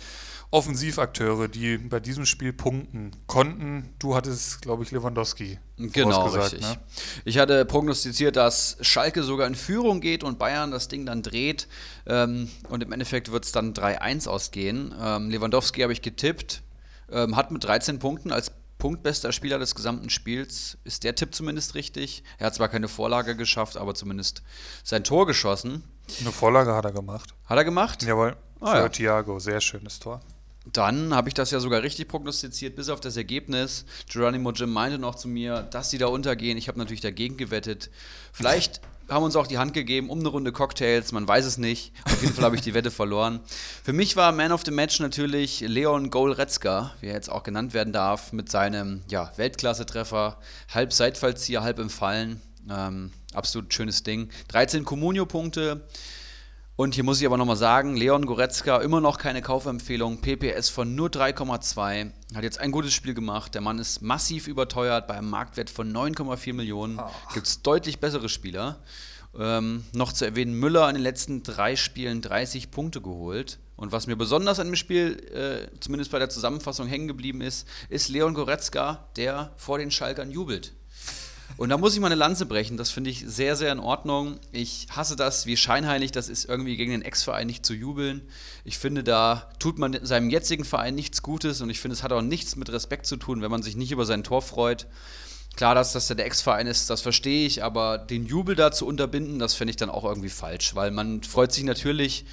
Offensivakteure, die bei diesem Spiel punkten konnten. Du hattest, glaube ich, Lewandowski. Genau, richtig. Ne? Ich hatte prognostiziert, dass Schalke sogar in Führung geht und Bayern das Ding dann dreht. Ähm, und im Endeffekt wird es dann 3-1 ausgehen. Ähm, Lewandowski habe ich getippt, ähm, hat mit 13 Punkten als punktbester Spieler des gesamten Spiels. Ist der Tipp zumindest richtig? Er hat zwar keine Vorlage geschafft, aber zumindest sein Tor geschossen. Eine Vorlage hat er gemacht. Hat er gemacht? Jawohl. Ah, Für ja. Thiago, sehr schönes Tor. Dann habe ich das ja sogar richtig prognostiziert, bis auf das Ergebnis. Geronimo Jim meinte noch zu mir, dass sie da untergehen. Ich habe natürlich dagegen gewettet. Vielleicht haben uns auch die Hand gegeben um eine Runde Cocktails, man weiß es nicht. Auf jeden Fall habe ich die Wette verloren. Für mich war Man of the Match natürlich Leon Goalretzka, wie er jetzt auch genannt werden darf, mit seinem ja, Weltklasse-Treffer. Halb Seitfallzieher, halb im Fallen. Ähm, absolut schönes Ding. 13 Comunio-Punkte. Und hier muss ich aber nochmal sagen, Leon Goretzka immer noch keine Kaufempfehlung, PPS von nur 3,2, hat jetzt ein gutes Spiel gemacht. Der Mann ist massiv überteuert bei einem Marktwert von 9,4 Millionen. Oh. Gibt es deutlich bessere Spieler. Ähm, noch zu erwähnen, Müller in den letzten drei Spielen 30 Punkte geholt. Und was mir besonders an dem Spiel, äh, zumindest bei der Zusammenfassung hängen geblieben ist, ist Leon Goretzka, der vor den Schalkern jubelt. Und da muss ich mal eine Lanze brechen. Das finde ich sehr, sehr in Ordnung. Ich hasse das, wie scheinheilig das ist, irgendwie gegen den Ex-Verein nicht zu jubeln. Ich finde, da tut man seinem jetzigen Verein nichts Gutes und ich finde, es hat auch nichts mit Respekt zu tun, wenn man sich nicht über sein Tor freut. Klar, dass das der Ex-Verein ist, das verstehe ich, aber den Jubel da zu unterbinden, das finde ich dann auch irgendwie falsch, weil man freut sich natürlich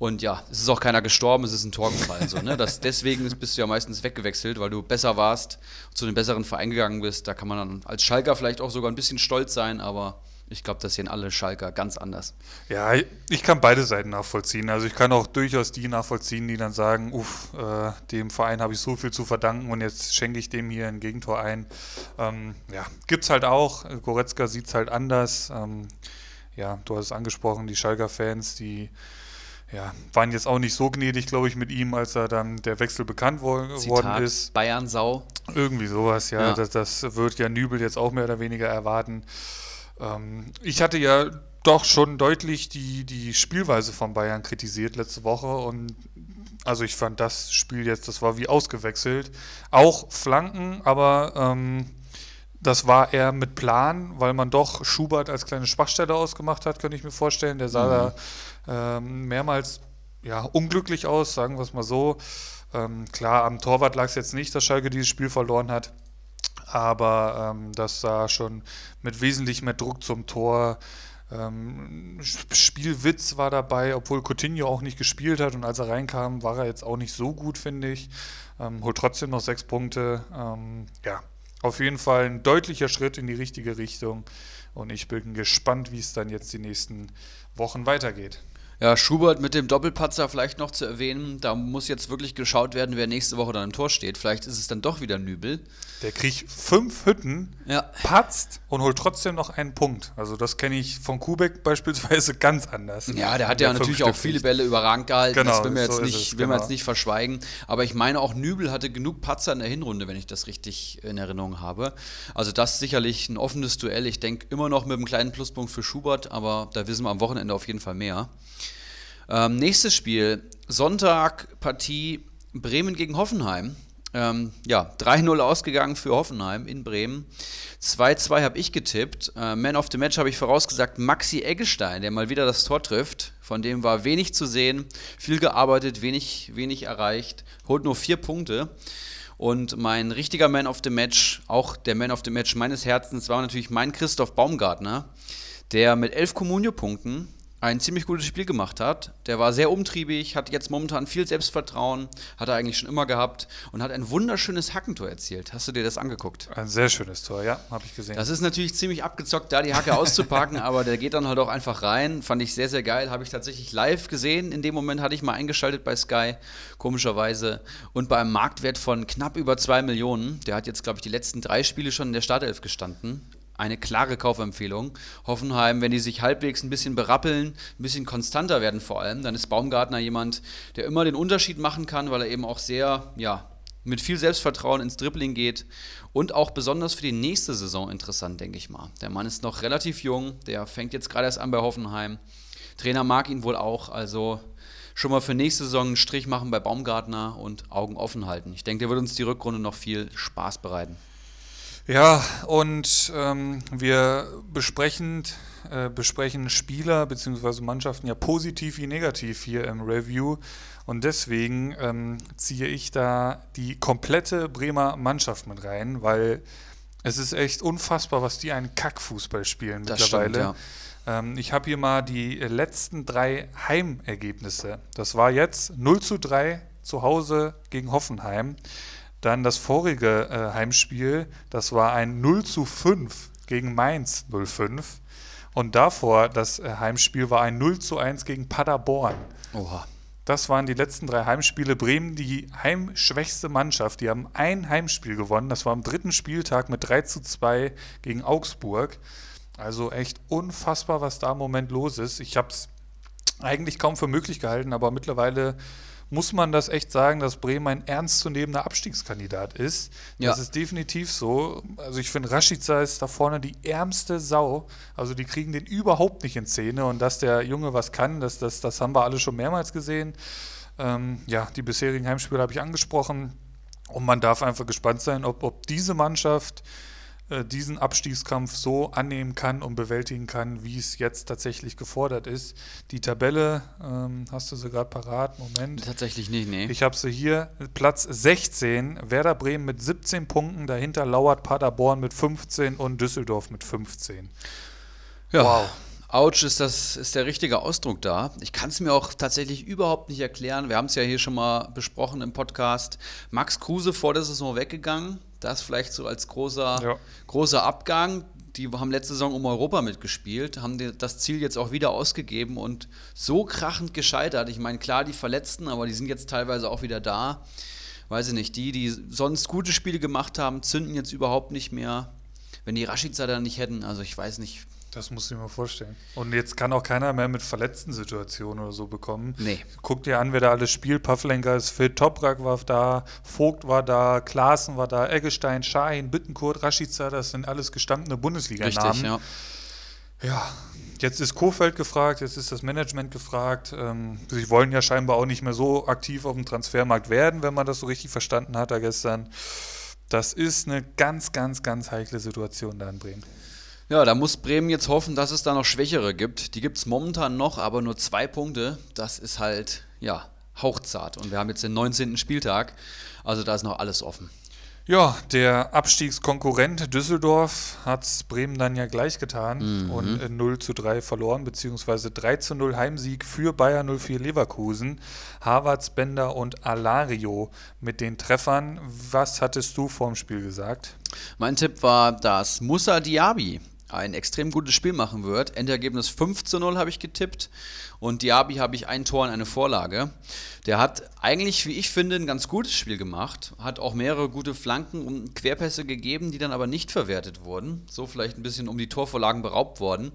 und ja, es ist auch keiner gestorben, es ist ein Tor gefallen. So, ne? das, deswegen bist du ja meistens weggewechselt, weil du besser warst, zu einem besseren Verein gegangen bist. Da kann man dann als Schalker vielleicht auch sogar ein bisschen stolz sein, aber ich glaube, das sehen alle Schalker ganz anders. Ja, ich kann beide Seiten nachvollziehen. Also ich kann auch durchaus die nachvollziehen, die dann sagen, uff, äh, dem Verein habe ich so viel zu verdanken und jetzt schenke ich dem hier ein Gegentor ein. Ähm, ja, es halt auch. Goretzka sieht es halt anders. Ähm, ja, du hast es angesprochen, die Schalker-Fans, die ja, waren jetzt auch nicht so gnädig, glaube ich, mit ihm, als er dann der Wechsel bekannt worden ist. Bayern Sau. Irgendwie sowas, ja. ja. Das, das, wird ja Nübel jetzt auch mehr oder weniger erwarten. Ähm, ich hatte ja doch schon deutlich die, die Spielweise von Bayern kritisiert letzte Woche und also ich fand das Spiel jetzt, das war wie ausgewechselt. Auch Flanken, aber ähm, das war eher mit Plan, weil man doch Schubert als kleine Schwachstelle ausgemacht hat, könnte ich mir vorstellen. Der sah mhm. da ähm, mehrmals ja, unglücklich aus, sagen wir es mal so. Ähm, klar, am Torwart lag es jetzt nicht, dass Schalke dieses Spiel verloren hat, aber ähm, das sah schon mit wesentlich mehr Druck zum Tor Ähm, Spielwitz war dabei, obwohl Coutinho auch nicht gespielt hat und als er reinkam, war er jetzt auch nicht so gut, finde ich. Ähm, holt trotzdem noch sechs Punkte. Ja, auf jeden Fall ein deutlicher Schritt in die richtige Richtung und ich bin gespannt, wie es dann jetzt die nächsten Wochen weitergeht. Ja, Schubert mit dem Doppelpatzer vielleicht noch zu erwähnen. Da muss jetzt wirklich geschaut werden, wer nächste Woche dann im Tor steht. Vielleicht ist es dann doch wieder Nübel. Der kriegt fünf Hütten, ja. patzt und holt trotzdem noch einen Punkt. Also das kenne ich von Kubek beispielsweise ganz anders. Ja, der hat ja natürlich auch viele Bälle überragend gehalten. Genau, das will man jetzt, so nicht, will genau. jetzt nicht verschweigen. Aber ich meine auch Nübel hatte genug Patzer in der Hinrunde, wenn ich das richtig in Erinnerung habe. Also das ist sicherlich ein offenes Duell. Ich denke immer noch mit einem kleinen Pluspunkt für Schubert, aber da wissen wir am Wochenende auf jeden Fall mehr. Ähm, nächstes Spiel, Sonntag, Partie Bremen gegen Hoffenheim. Ähm, ja, 3-0 ausgegangen für Hoffenheim in Bremen. 2-2 habe ich getippt. Äh, Man of the Match habe ich vorausgesagt Maxi Eggestein, der mal wieder das Tor trifft. Von dem war wenig zu sehen, viel gearbeitet, wenig, wenig erreicht, holt nur vier Punkte. Und mein richtiger Man of the Match, auch der Man of the Match meines Herzens, war natürlich mein Christoph Baumgartner, der mit elf Kommunio-Punkten ein ziemlich gutes Spiel gemacht hat. Der war sehr umtriebig, hat jetzt momentan viel Selbstvertrauen, hat er eigentlich schon immer gehabt und hat ein wunderschönes Hackentor erzielt. Hast du dir das angeguckt? Ein sehr schönes Tor, ja, habe ich gesehen. Das ist natürlich ziemlich abgezockt, da die Hacke auszupacken, aber der geht dann halt auch einfach rein. Fand ich sehr, sehr geil. Habe ich tatsächlich live gesehen. In dem Moment hatte ich mal eingeschaltet bei Sky, komischerweise. Und bei einem Marktwert von knapp über 2 Millionen. Der hat jetzt, glaube ich, die letzten drei Spiele schon in der Startelf gestanden eine klare Kaufempfehlung. Hoffenheim, wenn die sich halbwegs ein bisschen berappeln, ein bisschen konstanter werden vor allem, dann ist Baumgartner jemand, der immer den Unterschied machen kann, weil er eben auch sehr, ja, mit viel Selbstvertrauen ins Dribbling geht und auch besonders für die nächste Saison interessant, denke ich mal. Der Mann ist noch relativ jung, der fängt jetzt gerade erst an bei Hoffenheim. Trainer mag ihn wohl auch, also schon mal für nächste Saison einen Strich machen bei Baumgartner und Augen offen halten. Ich denke, der wird uns die Rückrunde noch viel Spaß bereiten. Ja, und ähm, wir besprechen, äh, besprechen Spieler bzw. Mannschaften ja positiv wie negativ hier im Review. Und deswegen ähm, ziehe ich da die komplette Bremer Mannschaft mit rein, weil es ist echt unfassbar, was die einen Kackfußball spielen das mittlerweile. Stimmt, ja. ähm, ich habe hier mal die letzten drei Heimergebnisse. Das war jetzt 0 zu 3 zu Hause gegen Hoffenheim. Dann das vorige äh, Heimspiel, das war ein 0 zu 5 gegen Mainz 05. Und davor, das äh, Heimspiel war ein 0 zu 1 gegen Paderborn. Oha. Das waren die letzten drei Heimspiele. Bremen, die heimschwächste Mannschaft. Die haben ein Heimspiel gewonnen. Das war am dritten Spieltag mit 3 zu 2 gegen Augsburg. Also echt unfassbar, was da im Moment los ist. Ich habe es eigentlich kaum für möglich gehalten, aber mittlerweile muss man das echt sagen, dass Bremen ein ernstzunehmender Abstiegskandidat ist. Ja. Das ist definitiv so. Also ich finde, Rashica ist da vorne die ärmste Sau. Also die kriegen den überhaupt nicht in Szene. Und dass der Junge was kann, das, das, das haben wir alle schon mehrmals gesehen. Ähm, ja, die bisherigen Heimspiele habe ich angesprochen. Und man darf einfach gespannt sein, ob, ob diese Mannschaft diesen Abstiegskampf so annehmen kann und bewältigen kann, wie es jetzt tatsächlich gefordert ist. Die Tabelle, ähm, hast du sie gerade parat? Moment. Tatsächlich nicht, nee. Ich habe sie hier. Platz 16, Werder Bremen mit 17 Punkten, dahinter lauert Paderborn mit 15 und Düsseldorf mit 15. Ja. Wow. Autsch ist, das, ist der richtige Ausdruck da. Ich kann es mir auch tatsächlich überhaupt nicht erklären. Wir haben es ja hier schon mal besprochen im Podcast. Max Kruse vor der Saison weggegangen. Das vielleicht so als großer, ja. großer Abgang. Die haben letzte Saison um Europa mitgespielt, haben das Ziel jetzt auch wieder ausgegeben und so krachend gescheitert. Ich meine, klar, die Verletzten, aber die sind jetzt teilweise auch wieder da. Weiß ich nicht, die, die sonst gute Spiele gemacht haben, zünden jetzt überhaupt nicht mehr. Wenn die Rashica da nicht hätten, also ich weiß nicht, das muss ich mir vorstellen. Und jetzt kann auch keiner mehr mit verletzten Situationen oder so bekommen. Nee. Guck dir an, wer da alles spielt. Pavlenka ist fit, Toprak war da, Vogt war da, Klaassen war da, Eggestein, Schahin, Bittenkurt, Rashica, das sind alles gestandene Bundesliga-Namen. Richtig, ja. Ja, jetzt ist Kofeld gefragt, jetzt ist das Management gefragt. Ähm, sie wollen ja scheinbar auch nicht mehr so aktiv auf dem Transfermarkt werden, wenn man das so richtig verstanden hat da gestern. Das ist eine ganz, ganz, ganz heikle Situation da in Bremen. Ja, da muss Bremen jetzt hoffen, dass es da noch Schwächere gibt. Die gibt es momentan noch, aber nur zwei Punkte. Das ist halt, ja, hauchzart. Und wir haben jetzt den 19. Spieltag. Also da ist noch alles offen. Ja, der Abstiegskonkurrent Düsseldorf hat Bremen dann ja gleich getan Mhm. und in 0 zu 3 verloren, beziehungsweise 3 zu 0 Heimsieg für Bayer 04 Leverkusen. Havertz, Bender und Alario mit den Treffern. Was hattest du vorm Spiel gesagt? Mein Tipp war, dass Musa Diaby ein extrem gutes Spiel machen wird. Endergebnis 5 zu 0 habe ich getippt und Diaby habe ich ein Tor und eine Vorlage. Der hat eigentlich, wie ich finde, ein ganz gutes Spiel gemacht, hat auch mehrere gute Flanken und Querpässe gegeben, die dann aber nicht verwertet wurden. So vielleicht ein bisschen um die Torvorlagen beraubt worden.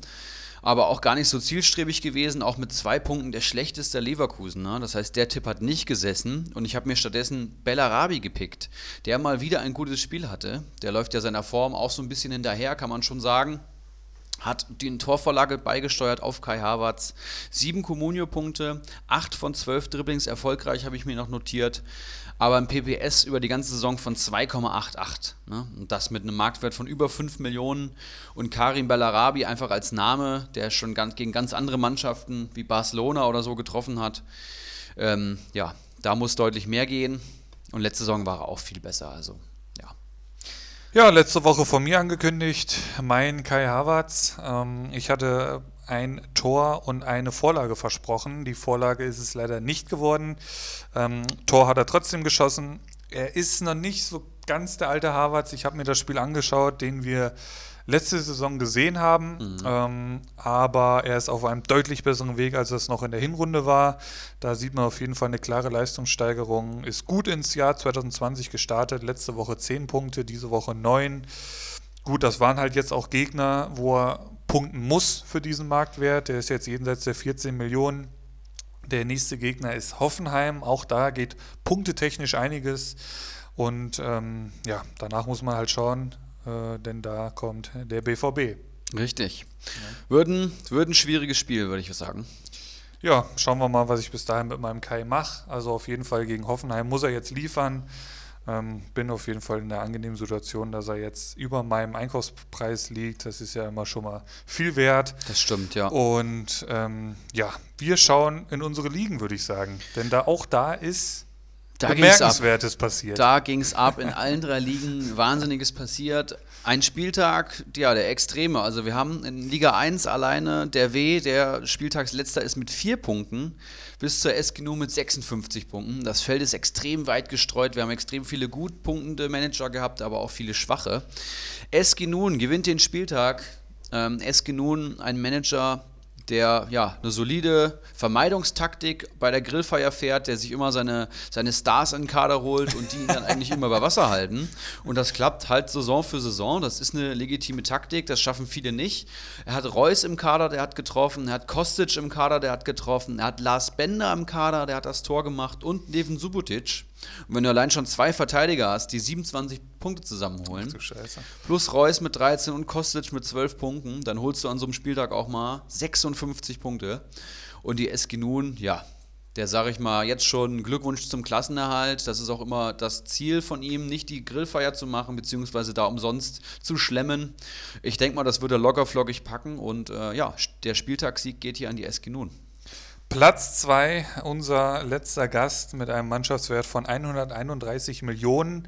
Aber auch gar nicht so zielstrebig gewesen, auch mit zwei Punkten der schlechteste Leverkusen. Ne? Das heißt, der Tipp hat nicht gesessen und ich habe mir stattdessen Bellarabi gepickt, der mal wieder ein gutes Spiel hatte. Der läuft ja seiner Form auch so ein bisschen hinterher, kann man schon sagen. Hat die Torvorlage beigesteuert auf Kai Havertz. Sieben Comunio-Punkte, acht von zwölf Dribblings erfolgreich, habe ich mir noch notiert. Aber ein PPS über die ganze Saison von 2,88. Ne? Und das mit einem Marktwert von über 5 Millionen. Und Karim Bellarabi einfach als Name, der schon ganz, gegen ganz andere Mannschaften wie Barcelona oder so getroffen hat. Ähm, ja, da muss deutlich mehr gehen. Und letzte Saison war er auch viel besser. Also, ja. Letzte Woche von mir angekündigt, mein Kai Havertz. Ähm, ich hatte ein Tor und eine Vorlage versprochen. Die Vorlage ist es leider nicht geworden. Ähm, Tor hat er trotzdem geschossen. Er ist noch nicht so ganz der alte Havertz. Ich habe mir das Spiel angeschaut, den wir letzte Saison gesehen haben. Mhm. Ähm, aber er ist auf einem deutlich besseren Weg, als es noch in der Hinrunde war. Da sieht man auf jeden Fall eine klare Leistungssteigerung. Ist gut ins Jahr 2020 gestartet. Letzte Woche 10 Punkte, diese Woche 9. Gut, das waren halt jetzt auch Gegner, wo er punkten muss für diesen Marktwert. Der ist jetzt jenseits der 14 Millionen. Der nächste Gegner ist Hoffenheim. Auch da geht punktetechnisch einiges. Und ähm, ja, danach muss man halt schauen, äh, denn da kommt der BVB. Richtig. Würden, würden ein schwieriges Spiel, würde ich sagen. Ja, schauen wir mal, was ich bis dahin mit meinem Kai mache. Also auf jeden Fall gegen Hoffenheim muss er jetzt liefern. Ähm, bin auf jeden Fall in der angenehmen Situation, dass er jetzt über meinem Einkaufspreis liegt. Das ist ja immer schon mal viel wert. Das stimmt, ja. Und ähm, ja, wir schauen in unsere Ligen, würde ich sagen. Denn da auch da ist Da ging's ab. Bemerkenswertes passiert. Da ging es ab in allen drei Ligen, Wahnsinniges passiert. Ein Spieltag, ja, der Extreme. Also wir haben in Liga 1 alleine der W, der Spieltagsletzter ist mit vier Punkten, bis zur SGNU mit 56 Punkten. Das Feld ist extrem weit gestreut. Wir haben extrem viele gut punktende Manager gehabt, aber auch viele schwache. SGNU gewinnt den Spieltag. Ähm, SGNU, ein Manager, der ja eine solide Vermeidungstaktik bei der Grillfeier fährt, der sich immer seine, seine Stars in den Kader holt und die ihn dann eigentlich immer bei Wasser halten. Und das klappt halt Saison für Saison. Das ist eine legitime Taktik, das schaffen viele nicht. Er hat Reus im Kader, der hat getroffen, er hat Kostic im Kader, der hat getroffen, er hat Lars Bender im Kader, der hat das Tor gemacht und Neven Subotic. Und wenn du allein schon zwei Verteidiger hast, die 27 Punkte zusammenholen, plus Reus mit 13 und Kostic mit 12 Punkten, dann holst du an so einem Spieltag auch mal 56 Punkte. Und die SG Nun, ja, der sage ich mal jetzt schon Glückwunsch zum Klassenerhalt. Das ist auch immer das Ziel von ihm, nicht die Grillfeier zu machen, beziehungsweise da umsonst zu schlemmen. Ich denke mal, das wird er locker flockig packen und äh, ja, der Spieltagssieg geht hier an die SG Nun. Platz 2, unser letzter Gast mit einem Mannschaftswert von 131 Millionen.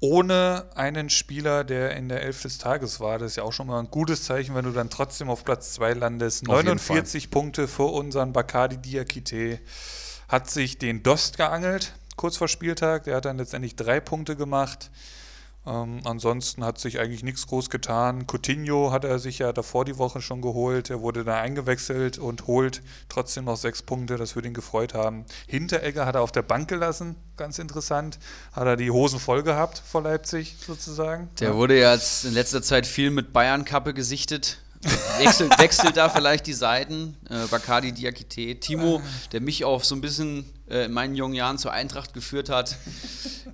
Ohne einen Spieler, der in der Elf des Tages war. Das ist ja auch schon mal ein gutes Zeichen, wenn du dann trotzdem auf Platz 2 landest. Auf jeden 49 Punkte für unseren Bakadi Diakite. Hat sich den Dost geangelt, kurz vor Spieltag. Der hat dann letztendlich drei Punkte gemacht. Ähm, ansonsten hat sich eigentlich nichts groß getan. Coutinho hat er sich ja davor die Woche schon geholt. Er wurde da eingewechselt und holt trotzdem noch sechs Punkte. Das würde ihn gefreut haben. Hinteregger hat er auf der Bank gelassen. Ganz interessant. Hat er die Hosen voll gehabt vor Leipzig sozusagen. Der wurde ja in letzter Zeit viel mit Bayern-Kappe gesichtet. Wechselt, wechselt da vielleicht die Seiten. Äh, Bakadi Diakite, Timo, der mich auch so ein bisschen äh, in meinen jungen Jahren zur Eintracht geführt hat.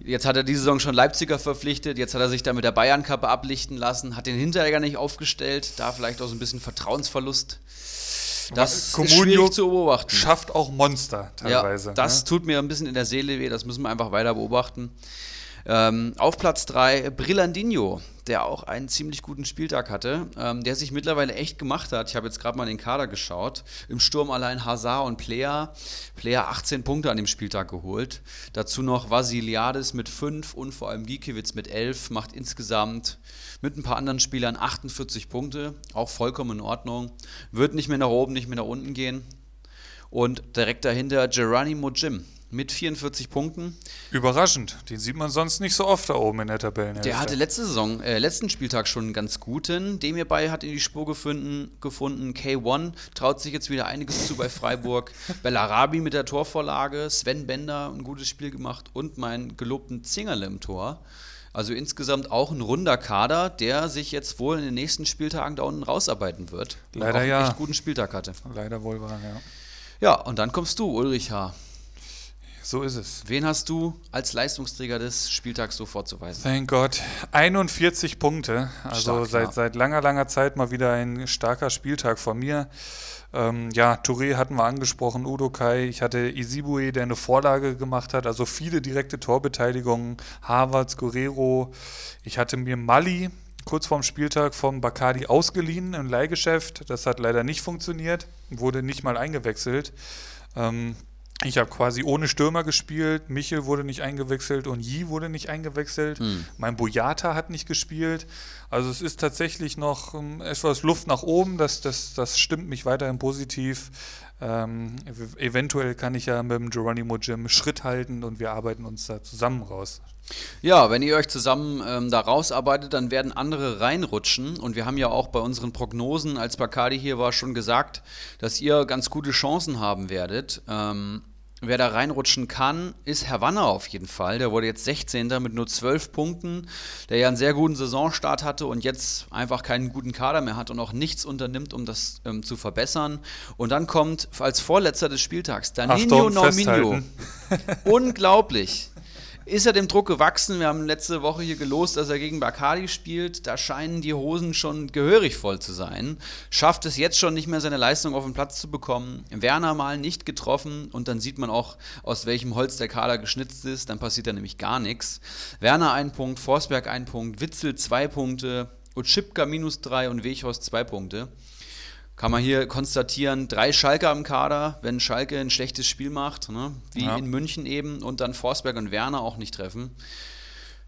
Jetzt hat er diese Saison schon Leipziger verpflichtet, jetzt hat er sich da mit der Bayern-Kappe ablichten lassen, hat den Hinteregger nicht aufgestellt, da vielleicht auch so ein bisschen Vertrauensverlust. Das ist Comunio schwierig zu beobachten. Schafft auch Monster teilweise. Ja, das ne? tut mir ein bisschen in der Seele weh, das müssen wir einfach weiter beobachten. Ähm, auf Platz 3 Brillandinho. Der auch einen ziemlich guten Spieltag hatte, ähm, der sich mittlerweile echt gemacht hat. Ich habe jetzt gerade mal den Kader geschaut. Im Sturm allein Hazard und Player. Player 18 Punkte an dem Spieltag geholt. Dazu noch Vasiliades mit 5 und vor allem Gikiewicz mit 11. Macht insgesamt mit ein paar anderen Spielern 48 Punkte. Auch vollkommen in Ordnung. Wird nicht mehr nach oben, nicht mehr nach unten gehen. Und direkt dahinter Geronimo Jim mit 44 Punkten. Überraschend, den sieht man sonst nicht so oft da oben in der Tabellenhälfte. Der hatte letzte Saison, äh, letzten Spieltag schon einen ganz guten. Dem hierbei hat in die Spur gefunden, gefunden. K1 traut sich jetzt wieder einiges zu bei Freiburg. Bellarabi mit der Torvorlage, Sven Bender ein gutes Spiel gemacht und mein gelobten Zingerle im Tor. Also insgesamt auch ein runder Kader, der sich jetzt wohl in den nächsten Spieltagen da unten rausarbeiten wird. Leider auch ja. Einen echt guten Spieltag hatte. Leider wohl war, ja. Ja, und dann kommst du, Ulrich H. So ist es. Wen hast du als Leistungsträger des Spieltags so vorzuweisen? Thank God. 41 Punkte. Also Stark, seit, ja. seit langer, langer Zeit mal wieder ein starker Spieltag von mir. Ähm, ja, Touré hatten wir angesprochen, Udo Kai. Ich hatte Isibue, der eine Vorlage gemacht hat. Also viele direkte Torbeteiligungen. Havertz, Guerrero. Ich hatte mir Mali kurz vorm Spieltag vom Bacardi ausgeliehen im Leihgeschäft. Das hat leider nicht funktioniert. Wurde nicht mal eingewechselt. Ähm, ich habe quasi ohne Stürmer gespielt. Michel wurde nicht eingewechselt und Yi wurde nicht eingewechselt. Hm. Mein Boyata hat nicht gespielt. Also es ist tatsächlich noch ähm, etwas Luft nach oben. Das, das, das stimmt mich weiterhin positiv. Ähm, ev- eventuell kann ich ja mit dem Geronimo Jim Schritt halten und wir arbeiten uns da zusammen raus. Ja, wenn ihr euch zusammen ähm, da rausarbeitet, dann werden andere reinrutschen. Und wir haben ja auch bei unseren Prognosen, als Bacardi hier war, schon gesagt, dass ihr ganz gute Chancen haben werdet. Ähm, wer da reinrutschen kann, ist Herr Wanner auf jeden Fall. Der wurde jetzt 16. mit nur 12 Punkten, der ja einen sehr guten Saisonstart hatte und jetzt einfach keinen guten Kader mehr hat und auch nichts unternimmt, um das ähm, zu verbessern. Und dann kommt als Vorletzter des Spieltags Danilo Achtung, Norminho. Unglaublich. Ist er dem Druck gewachsen? Wir haben letzte Woche hier gelost, dass er gegen Bacardi spielt. Da scheinen die Hosen schon gehörig voll zu sein. Schafft es jetzt schon nicht mehr, seine Leistung auf den Platz zu bekommen. Werner mal nicht getroffen und dann sieht man auch, aus welchem Holz der Kader geschnitzt ist. Dann passiert da nämlich gar nichts. Werner ein Punkt, Forsberg ein Punkt, Witzel zwei Punkte, Utschipka minus drei und Weghorst zwei Punkte kann man hier konstatieren, drei Schalker im Kader, wenn Schalke ein schlechtes Spiel macht, ne? wie Ja. in München eben, und dann Forsberg und Werner auch nicht treffen.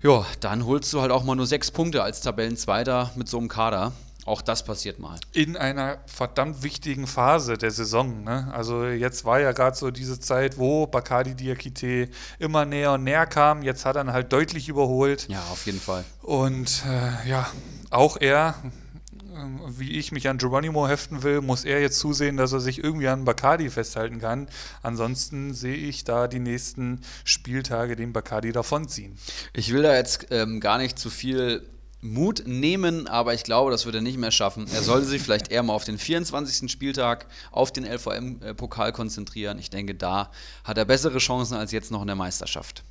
Ja, dann holst du halt auch mal nur sechs Punkte als Tabellenzweiter mit so einem Kader. Auch das passiert mal. in einer verdammt wichtigen Phase der Saison. Ne? Also jetzt war ja gerade so diese Zeit, wo Bacardi Diakite immer näher und näher kam. Jetzt hat er ihn halt deutlich überholt. Ja, auf jeden Fall. Und äh, ja, auch er, wie ich mich an Geronimo heften will, muss er jetzt zusehen, dass er sich irgendwie an Bacardi festhalten kann. Ansonsten sehe ich da die nächsten Spieltage den Bacardi davonziehen. Ich will da jetzt ähm, gar nicht zu viel Mut nehmen, aber ich glaube, das wird er nicht mehr schaffen. Er sollte sich vielleicht eher mal auf den 24. Spieltag, auf den LVM-Pokal konzentrieren. Ich denke, da hat er bessere Chancen als jetzt noch in der Meisterschaft.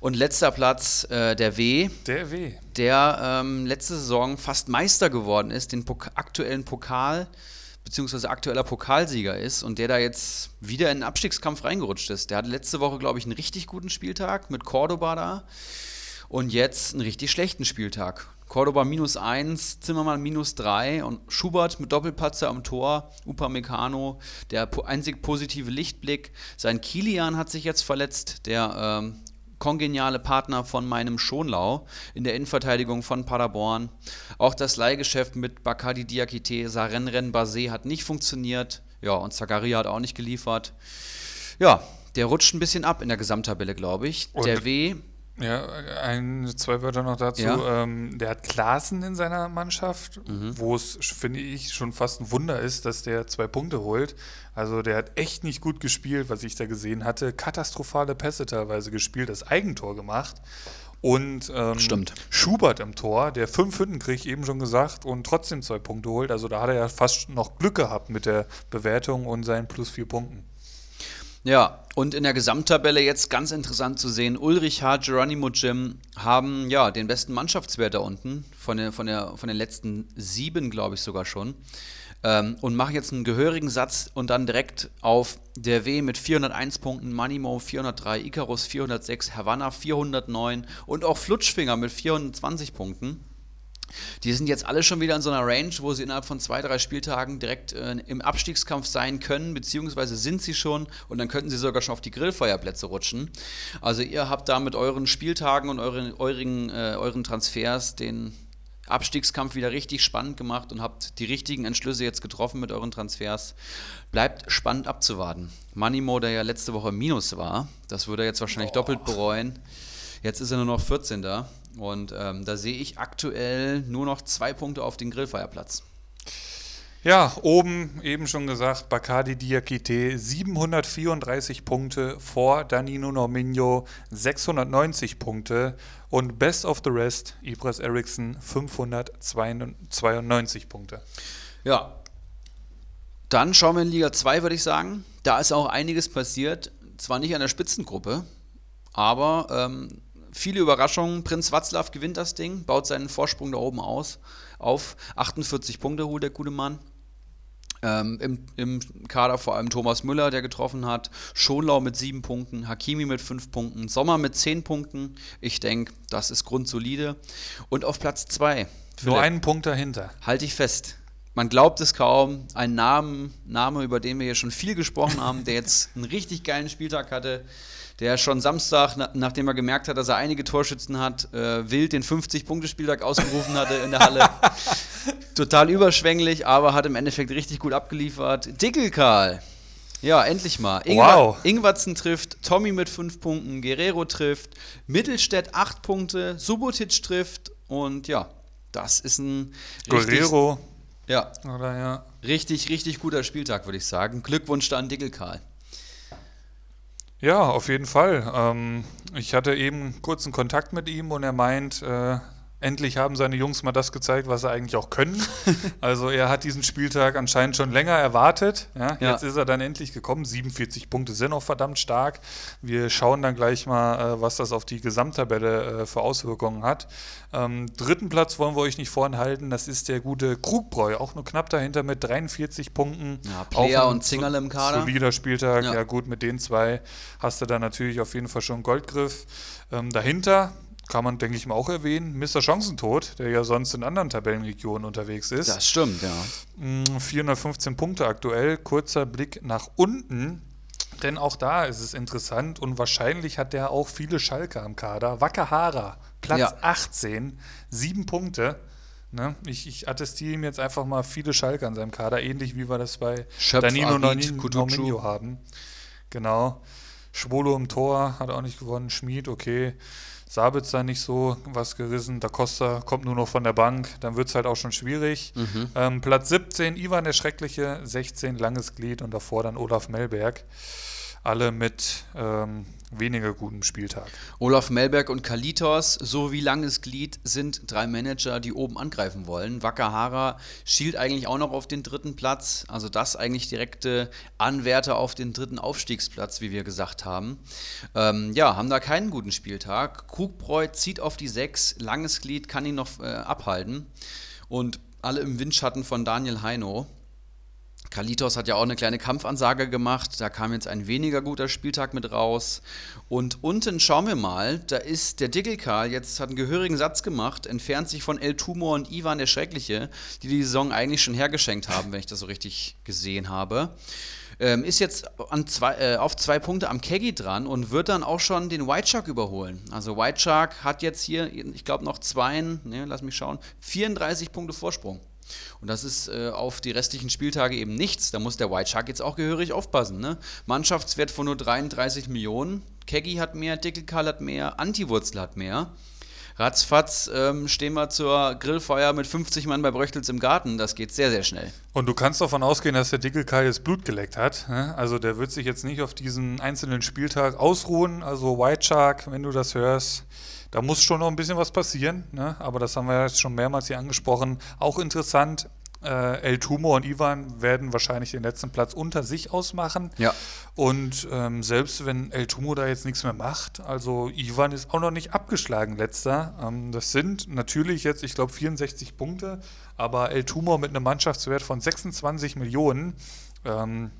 Und letzter Platz, äh, der W, Der weh. der ähm, letzte Saison fast Meister geworden ist, den Pok aktuellen Pokal beziehungsweise aktueller Pokalsieger ist und der da jetzt wieder in den Abstiegskampf reingerutscht ist. Der hatte letzte Woche, glaube ich, einen richtig guten Spieltag mit Cordoba da und jetzt einen richtig schlechten Spieltag. Cordoba minus 1, Zimmermann minus 3 und Schubert mit Doppelpatzer am Tor, Upamecano, der einzig positive Lichtblick. Sein Kilian hat sich jetzt verletzt, der ähm, kongeniale Partner von meinem Schonlau in der Innenverteidigung von Paderborn. Auch das Leihgeschäft mit Bacardi Diakite, Sarenren Basé hat nicht funktioniert. Ja, und Zakaria hat auch nicht geliefert. Ja, der rutscht ein bisschen ab in der Gesamttabelle, glaube ich. Und- der W, Ja, ein, zwei Wörter noch dazu. Ja. Ähm, der hat Klaassen in seiner Mannschaft, Mhm. wo es, finde ich, schon fast ein Wunder ist, dass der zwei Punkte holt. Also der hat echt nicht gut gespielt, was ich da gesehen hatte. Katastrophale Pässe teilweise gespielt, das Eigentor gemacht. Und ähm, Stimmt. Schubert im Tor, der fünf Hütten kriegt, eben schon gesagt, und trotzdem zwei Punkte holt. Also da hat er ja fast noch Glück gehabt mit der Bewertung und seinen plus vier Punkten. Ja, und in der Gesamttabelle jetzt ganz interessant zu sehen, Ulrich H., Geronimo Jim haben ja den besten Mannschaftswert da unten, von, der, von, der, von den letzten sieben, glaube ich sogar schon. Ähm, und machen jetzt einen gehörigen Satz und dann direkt auf der W mit 401 Punkten, Manimo 403, Icarus 406, Havanna 409 und auch Flutschfinger mit 420 Punkten. Die sind jetzt alle schon wieder in so einer Range, wo sie innerhalb von zwei, drei Spieltagen direkt äh, im Abstiegskampf sein können, beziehungsweise sind sie schon und dann könnten sie sogar schon auf die Grillfeuerplätze rutschen. Also ihr habt da mit euren Spieltagen und euren, euren, äh, euren Transfers den Abstiegskampf wieder richtig spannend gemacht und habt die richtigen Entschlüsse jetzt getroffen mit euren Transfers. Bleibt spannend abzuwarten. Moneymo, der ja letzte Woche Minus war, das würde er jetzt wahrscheinlich oh. doppelt bereuen. Jetzt ist er nur noch 14. Und ähm, da sehe ich aktuell nur noch zwei Punkte auf den Grillfeierplatz. Ja, oben eben schon gesagt, Bacardi Diakite 734 Punkte vor Danilo Norminho 690 Punkte und Best of the Rest Ibras Eriksson 592 Punkte. Ja, dann schauen wir in Liga 2, würde ich sagen. Da ist auch einiges passiert. Zwar nicht an der Spitzengruppe, aber ähm, viele Überraschungen. Prinz Watzlaw gewinnt das Ding, baut seinen Vorsprung da oben aus, auf. 48 Punkte holt der gute Mann. Ähm, im, im, Kader vor allem Thomas Müller, der getroffen hat, Schonlau mit sieben Punkten, Hakimi mit fünf Punkten, Sommer mit zehn Punkten. Ich denke, das ist grundsolide. Und auf Platz zwei. Nur einen Punkt dahinter. Halte ich fest. Man glaubt es kaum. Ein Name, Name, über den wir hier schon viel gesprochen haben, der jetzt einen richtig geilen Spieltag hatte der schon Samstag, na, nachdem er gemerkt hat, dass er einige Torschützen hat, äh, wild den 50-Punkte-Spieltag ausgerufen hatte in der Halle. Total überschwänglich, aber hat im Endeffekt richtig gut abgeliefert. Dickelkarl. Ja, endlich mal. Ingwer, wow. Ingwatzen trifft, Tommy mit 5 Punkten, Guerrero trifft, Mittelstädt 8 Punkte, Subotic trifft und ja, das ist ein Guerrero. Ja. Oder ja. Richtig, richtig guter Spieltag, würde ich sagen. Glückwunsch da an Dickelkarl. Ja, auf jeden Fall. Ähm, ich hatte eben kurzen Kontakt mit ihm und er meint, äh, endlich haben seine Jungs mal das gezeigt, was sie eigentlich auch können. also er hat diesen Spieltag anscheinend schon länger erwartet. Ja, ja. Jetzt ist er dann endlich gekommen. 47 Punkte sind auch verdammt stark. Wir schauen dann gleich mal, äh, was das auf die Gesamttabelle äh, für Auswirkungen hat. Ähm, dritten Platz wollen wir euch nicht vorenthalten. Das ist der gute Krugbräu, auch nur knapp dahinter mit 43 Punkten. Ja, Player und Zingerl im Kader. Solider Spieltag. Ja. ja gut, mit den zwei hast du dann natürlich auf jeden Fall schon Goldgriff. Ähm, dahinter kann man, denke ich mal, auch erwähnen. Mr. Chancentod, der ja sonst in anderen Tabellenregionen unterwegs ist. Das stimmt, ja. 415 mm, Punkte aktuell. Kurzer Blick nach unten. Denn auch da ist es interessant und wahrscheinlich hat der auch viele Schalker am Kader. Wakahara, Platz ja. 18, sieben Punkte. Ne? Ich, ich attestiere ihm jetzt einfach mal viele Schalker an seinem Kader, ähnlich wie wir das bei Schöpf, Danilo Norminho haben. Genau. Schwolo im Tor, hat auch nicht gewonnen. Schmid, okay. Sabitzer nicht so was gerissen, Da Costa kommt nur noch von der Bank, dann wird es halt auch schon schwierig. Mhm. Ähm, Platz 17, Ivan der Schreckliche, 16 langes Glied und davor dann Olaf Melberg. Alle mit ähm, weniger gutem Spieltag. Olaf Melberg und Kalitos sowie Langes Glied sind drei Manager, die oben angreifen wollen. Wakahara schielt eigentlich auch noch auf den dritten Platz, also das eigentlich direkte Anwärter auf den dritten Aufstiegsplatz, wie wir gesagt haben. Ähm, ja, haben da keinen guten Spieltag. Krugbräu zieht auf die sechs, Langes Glied kann ihn noch äh, abhalten und alle im Windschatten von Daniel Heino. Kalitos hat ja auch eine kleine Kampfansage gemacht. Da kam jetzt ein weniger guter Spieltag mit raus. Und unten schauen wir mal, da ist der Dickelkarl jetzt hat einen gehörigen Satz gemacht, entfernt sich von El Tumor und Ivan der Schreckliche, die die Saison eigentlich schon hergeschenkt haben, wenn ich das so richtig gesehen habe. Ähm, ist jetzt zwei, äh, auf zwei Punkte am Keggy dran und wird dann auch schon den White Shark überholen. Also White Shark hat jetzt hier, ich glaube, noch zwei, ne, lass mich schauen, 34 Punkte Vorsprung. Und das ist äh, auf die restlichen Spieltage eben nichts. Da muss der White Shark jetzt auch gehörig aufpassen. Ne? Mannschaftswert von nur 33 Millionen. Keggy hat mehr, Dickelkarl hat mehr, Antiwurzel hat mehr. Ratzfatz ähm, stehen wir zur Grillfeuer mit 50 Mann bei Bröchtels im Garten. Das geht sehr, sehr schnell. Und du kannst davon ausgehen, dass der Dickelkai jetzt Blut geleckt hat. Ne? Also der wird sich jetzt nicht auf diesen einzelnen Spieltag ausruhen. Also White Shark, wenn du das hörst, da muss schon noch ein bisschen was passieren, ne? aber das haben wir jetzt schon mehrmals hier angesprochen. Auch interessant, äh, El Tumo und Ivan werden wahrscheinlich den letzten Platz unter sich ausmachen. Ja. Und ähm, selbst wenn El Tumo da jetzt nichts mehr macht, also Ivan ist auch noch nicht abgeschlagen, letzter. Ähm, das sind natürlich jetzt, ich glaube, 64 Punkte, aber El Tumo mit einem Mannschaftswert von 26 Millionen. Ähm,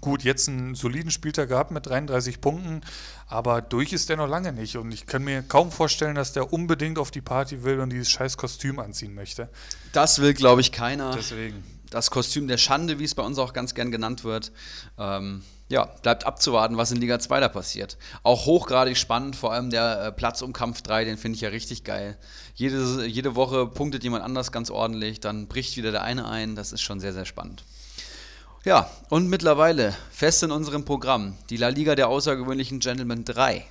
gut, jetzt einen soliden Spieltag gehabt mit 33 Punkten, aber durch ist der noch lange nicht. Und ich kann mir kaum vorstellen, dass der unbedingt auf die Party will und dieses scheiß Kostüm anziehen möchte. Das will, glaube ich, keiner. Deswegen. Das Kostüm der Schande, wie es bei uns auch ganz gern genannt wird. Ähm, ja, bleibt abzuwarten, was in Liga 2 da passiert. Auch hochgradig spannend, vor allem der äh, Platz um Kampf 3, den finde ich ja richtig geil. Jede, jede Woche punktet jemand anders ganz ordentlich, dann bricht wieder der eine ein. Das ist schon sehr, sehr spannend. Ja, und mittlerweile fest in unserem Programm die La Liga der außergewöhnlichen Gentlemen 3,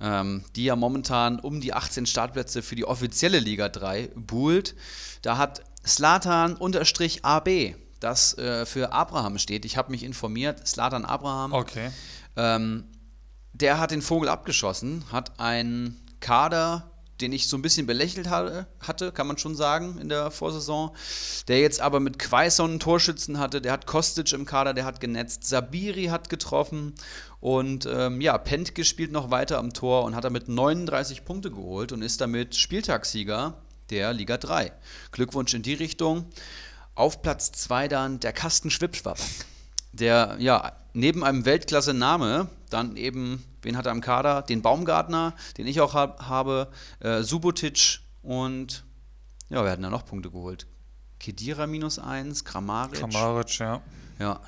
ähm, die ja momentan um die 18 Startplätze für die offizielle Liga 3 buhlt. Da hat Slatan-AB, das äh, für Abraham steht. Ich habe mich informiert, Slatan Abraham. Okay. Ähm, der hat den Vogel abgeschossen, hat einen Kader, den ich so ein bisschen belächelt hatte, kann man schon sagen, in der Vorsaison. Der jetzt aber mit Quaison einen Torschützen hatte, der hat Kostic im Kader, der hat genetzt, Sabiri hat getroffen und ähm, ja, Pent gespielt noch weiter am Tor und hat damit 39 Punkte geholt und ist damit Spieltagssieger der Liga 3. Glückwunsch in die Richtung. Auf Platz 2 dann der Kasten Schwipschwapp, der ja neben einem Weltklasse-Name dann eben, wen hat er am Kader? Den Baumgartner, den ich auch hab, habe, äh, Subotic und ja, wir hatten da noch Punkte geholt. Kedira minus 1, Kramaric. Kramaric, ja. Ja.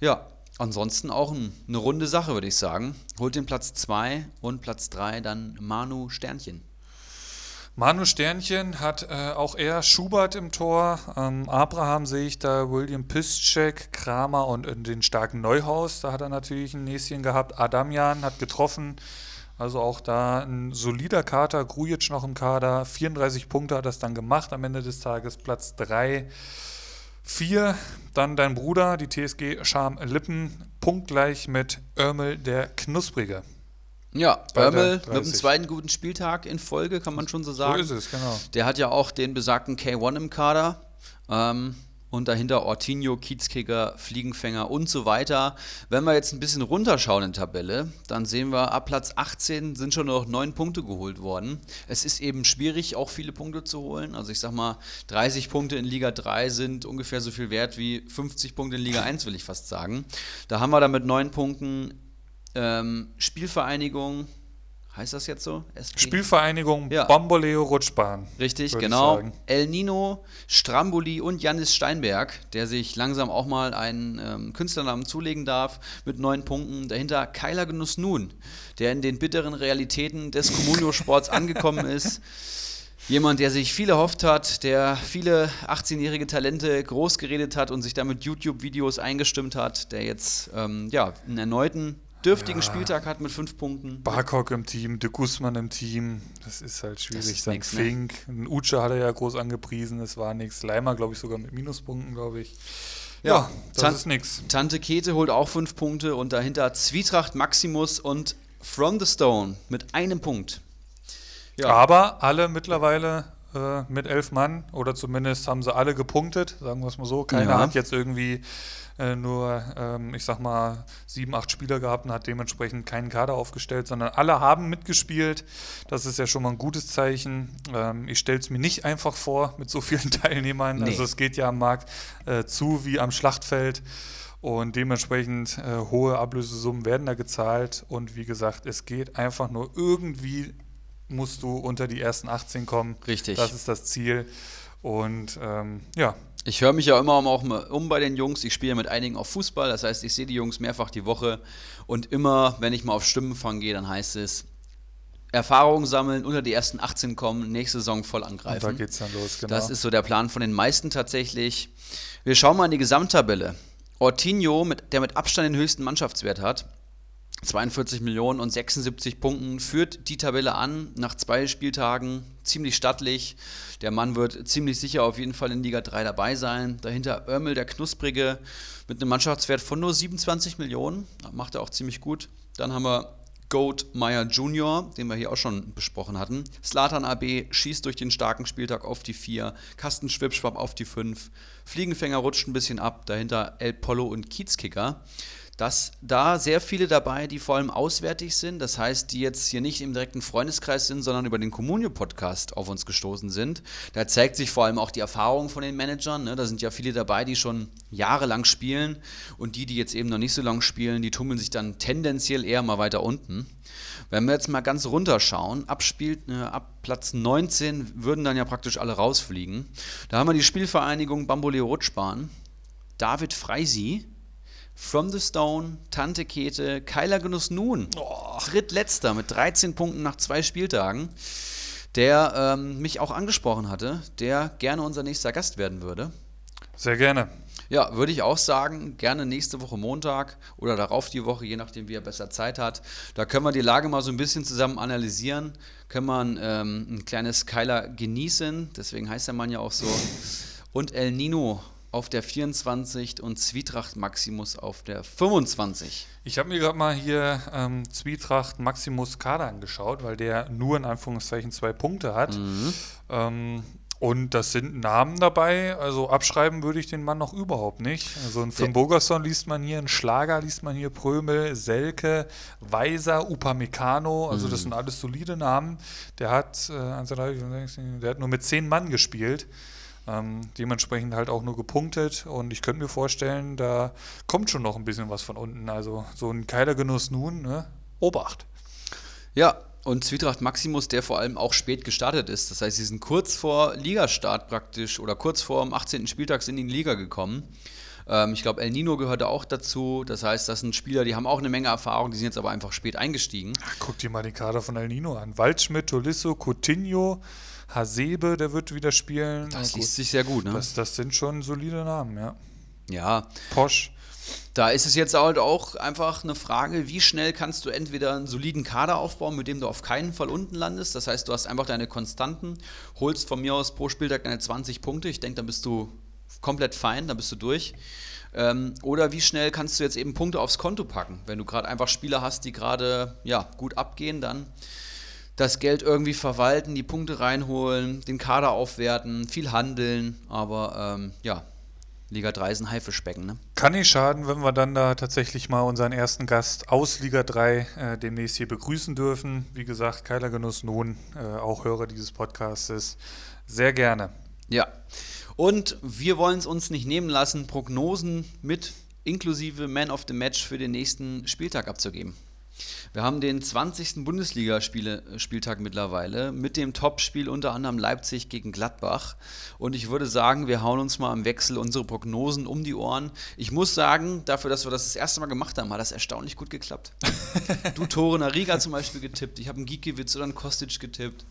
Ja, ansonsten auch ein, eine runde Sache, würde ich sagen. Holt den Platz 2 und Platz 3 dann Manu Sternchen. Manu Sternchen hat äh, auch er Schubert im Tor. Ähm, Abraham sehe ich da, William Piszczek, Kramer und in den starken Neuhaus. Da hat er natürlich ein Näschen gehabt. Adamian hat getroffen. Also auch da ein solider Kater. Grujic noch im Kader. 34 Punkte hat das dann gemacht. Am Ende des Tages Platz 3. 4. Dann dein Bruder, die TSG Scham Lippen. Punktgleich mit Örmel der Knusprige. Ja, Börmel mit dem zweiten guten Spieltag in Folge, kann man schon so sagen. So ist es, genau. Der hat ja auch den besagten K1 im Kader. Ähm, und dahinter Ortinho, Kiezkicker, Fliegenfänger und so weiter. Wenn wir jetzt ein bisschen runterschauen in Tabelle, dann sehen wir, ab Platz 18 sind schon noch neun Punkte geholt worden. Es ist eben schwierig, auch viele Punkte zu holen. Also ich sag mal, 30 Punkte in Liga 3 sind ungefähr so viel wert wie 50 Punkte in Liga 1, will ich fast sagen. Da haben wir dann mit neun Punkten ähm, Spielvereinigung, heißt das jetzt so? SP? Spielvereinigung ja. Bamboleo Rutschbahn. Richtig, genau. El Nino, Stramboli und Janis Steinberg, der sich langsam auch mal einen ähm, Künstlernamen zulegen darf, mit neun Punkten. Dahinter Keiler Genuss Nun, der in den bitteren Realitäten des Communio-Sports angekommen ist. Jemand, der sich viel erhofft hat, der viele 18-jährige Talente groß geredet hat und sich damit YouTube-Videos eingestimmt hat, der jetzt ähm, ja, einen erneuten dürftigen ja. Spieltag hat mit fünf Punkten. Barkok im Team, De Guzman im Team, das ist halt schwierig. Ist Dann nix, ne? Fink, ne? Uche hat er ja groß angepriesen, das war nichts. Leimer, glaube ich, sogar mit Minuspunkten, glaube ich. Ja, ja das Tan ist nichts. Tante Kete holt auch fünf Punkte und dahinter Zwietracht Maximus und From the Stone mit einem Punkt. Ja. Aber alle mittlerweile äh, mit elf Mann oder zumindest haben sie alle gepunktet, sagen wir es mal so. Keiner ja. hat jetzt irgendwie äh, nur, ähm, ich sag mal, sieben, acht Spieler gehabt und hat dementsprechend keinen Kader aufgestellt, sondern alle haben mitgespielt. Das ist ja schon mal ein gutes Zeichen. Ähm, ich stelle es mir nicht einfach vor mit so vielen Teilnehmern. Nee. Also es geht ja am Markt äh, zu wie am Schlachtfeld. Und dementsprechend äh, hohe Ablösesummen werden da gezahlt. Und wie gesagt, es geht einfach nur irgendwie, musst du unter die ersten 18 kommen. Richtig. Das ist das Ziel. Und ähm, ja, ich höre mich ja immer auch um bei den Jungs. Ich spiele mit einigen auf Fußball, das heißt, ich sehe die Jungs mehrfach die Woche. Und immer, wenn ich mal auf Stimmenfang gehe, dann heißt es, Erfahrungen sammeln, unter die ersten 18 kommen, nächste Saison voll angreifen. Und da geht's dann los, genau. Das ist so der Plan von den meisten tatsächlich. Wir schauen mal in die Gesamttabelle. Ortinho, mit, der mit Abstand den höchsten Mannschaftswert hat, 42 Millionen und 76 Punkten, führt die Tabelle an nach zwei Spieltagen, ziemlich stattlich. Der Mann wird ziemlich sicher auf jeden Fall in Liga 3 dabei sein. Dahinter Örmel, der Knusprige, mit einem Mannschaftswert von nur 27 Millionen. Macht er auch ziemlich gut. Dann haben wir Goat Meyer Jr., den wir hier auch schon besprochen hatten. Slatan AB schießt durch den starken Spieltag auf die 4. Kasten Schwibschwab auf die 5. Fliegenfänger rutscht ein bisschen ab. Dahinter El Polo und Kiezkicker. Dass da sehr viele dabei, die vor allem auswärtig sind, das heißt, die jetzt hier nicht im direkten Freundeskreis sind, sondern über den Communio-Podcast auf uns gestoßen sind. Da zeigt sich vor allem auch die Erfahrung von den Managern. Ne? Da sind ja viele dabei, die schon jahrelang spielen und die, die jetzt eben noch nicht so lange spielen, die tummeln sich dann tendenziell eher mal weiter unten. Wenn wir jetzt mal ganz runterschauen, abspielt, äh, ab Platz 19 würden dann ja praktisch alle rausfliegen. Da haben wir die Spielvereinigung Bamboleo Rutschbahn, David Freisi, From the Stone, Tante Kete, Keiler Genuss Nun, oh. drittletzter mit 13 Punkten nach zwei Spieltagen, der ähm, mich auch angesprochen hatte, der gerne unser nächster Gast werden würde. Sehr gerne. Ja, würde ich auch sagen, gerne nächste Woche Montag oder darauf die Woche, je nachdem, wie er besser Zeit hat. Da können wir die Lage mal so ein bisschen zusammen analysieren, können wir ein, ähm, ein kleines Keiler genießen, deswegen heißt der Mann ja auch so. Und El Nino auf der 24 und Zwietracht Maximus auf der 25. Ich habe mir gerade mal hier ähm, Zwietracht Maximus Kader angeschaut, weil der nur in Anführungszeichen zwei Punkte hat. Mhm. Ähm, und das sind Namen dabei, also abschreiben würde ich den Mann noch überhaupt nicht. Also ein Finn Bogerson liest man hier, ein Schlager liest man hier, Prömel, Selke, Weiser, Upamecano, also das mhm. sind alles solide Namen. Der hat, äh, der hat nur mit zehn Mann gespielt. Ähm, dementsprechend halt auch nur gepunktet und ich könnte mir vorstellen, da kommt schon noch ein bisschen was von unten. Also so ein Keilergenuss nun, ne? Obacht. Ja, und Zwietracht Maximus, der vor allem auch spät gestartet ist. Das heißt, sie sind kurz vor Ligastart praktisch oder kurz vor dem 18. Spieltag sind in die Liga gekommen. Ähm, ich glaube, El Nino gehörte auch dazu. Das heißt, das sind Spieler, die haben auch eine Menge Erfahrung, die sind jetzt aber einfach spät eingestiegen. Ach, guck dir mal die Kader von El Nino an. Waldschmidt, Tolisso, Coutinho, Hasebe, der wird wieder spielen. Das liest sich sehr gut, ne? Das, das sind schon solide Namen, ja. Ja. Posch. Da ist es jetzt halt auch einfach eine Frage, wie schnell kannst du entweder einen soliden Kader aufbauen, mit dem du auf keinen Fall unten landest. Das heißt, du hast einfach deine Konstanten, holst von mir aus pro Spieltag deine 20 Punkte. Ich denke, dann bist du komplett fein, dann bist du durch. Ähm, oder wie schnell kannst du jetzt eben Punkte aufs Konto packen? Wenn du gerade einfach Spieler hast, die gerade ja, gut abgehen, dann das Geld irgendwie verwalten, die Punkte reinholen, den Kader aufwerten, viel handeln, aber ähm, ja, Liga 3 ist ein Haifischbecken. Ne? Kann nicht schaden, wenn wir dann da tatsächlich mal unseren ersten Gast aus Liga 3 äh, demnächst hier begrüßen dürfen. Wie gesagt, Keiler Genuss nun, äh, auch Hörer dieses Podcasts. Sehr gerne. Ja, und wir wollen es uns nicht nehmen lassen, Prognosen mit inklusive Man of the Match für den nächsten Spieltag abzugeben. Wir haben den 20. Bundesligaspieltag mittlerweile mit dem Topspiel unter anderem Leipzig gegen Gladbach. Und ich würde sagen, wir hauen uns mal im Wechsel unsere Prognosen um die Ohren. Ich muss sagen, dafür, dass wir das das erste Mal gemacht haben, hat das erstaunlich gut geklappt. du Tore Nariga zum Beispiel getippt, ich habe einen Gikiewicz oder einen Kostic getippt.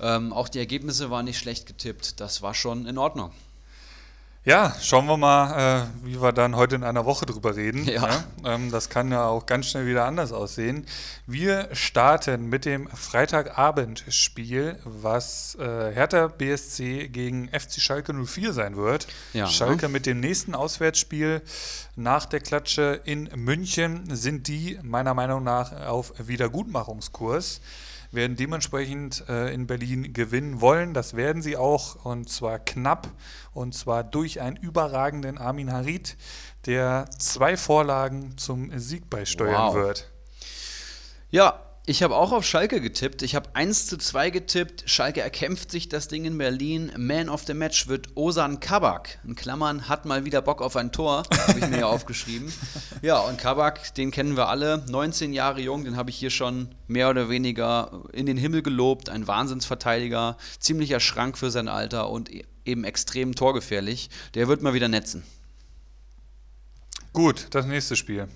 Ähm, auch die Ergebnisse waren nicht schlecht getippt. Das war schon in Ordnung. Ja, schauen wir mal, äh, wie wir dann heute in einer Woche drüber reden. Ja. ja? Ähm, das kann ja auch ganz schnell wieder anders aussehen. Wir starten mit dem Freitagabendspiel, was äh, Hertha BSC gegen FC Schalke 04 sein wird. Ja. Schalke mit dem nächsten Auswärtsspiel nach der Klatsche in München sind die meiner Meinung nach auf Wiedergutmachungskurs werden dementsprechend äh, in Berlin gewinnen wollen. Das werden sie auch und zwar knapp und zwar durch einen überragenden Armin Harid, der zwei Vorlagen zum Sieg beisteuern wow. wird. Ja, ich habe auch auf Schalke getippt. Ich habe 1 zu 2 getippt. Schalke erkämpft sich das Ding in Berlin. Man of the Match wird Osan Kabak. In Klammern hat mal wieder Bock auf ein Tor, habe ich mir ja aufgeschrieben. Ja, und Kabak, den kennen wir alle. 19 Jahre jung, den habe ich hier schon mehr oder weniger in den Himmel gelobt. Ein Wahnsinnsverteidiger, ziemlicher Schrank für sein Alter und e-, eben extrem torgefährlich. Der wird mal wieder netzen. Gut, das nächste Spiel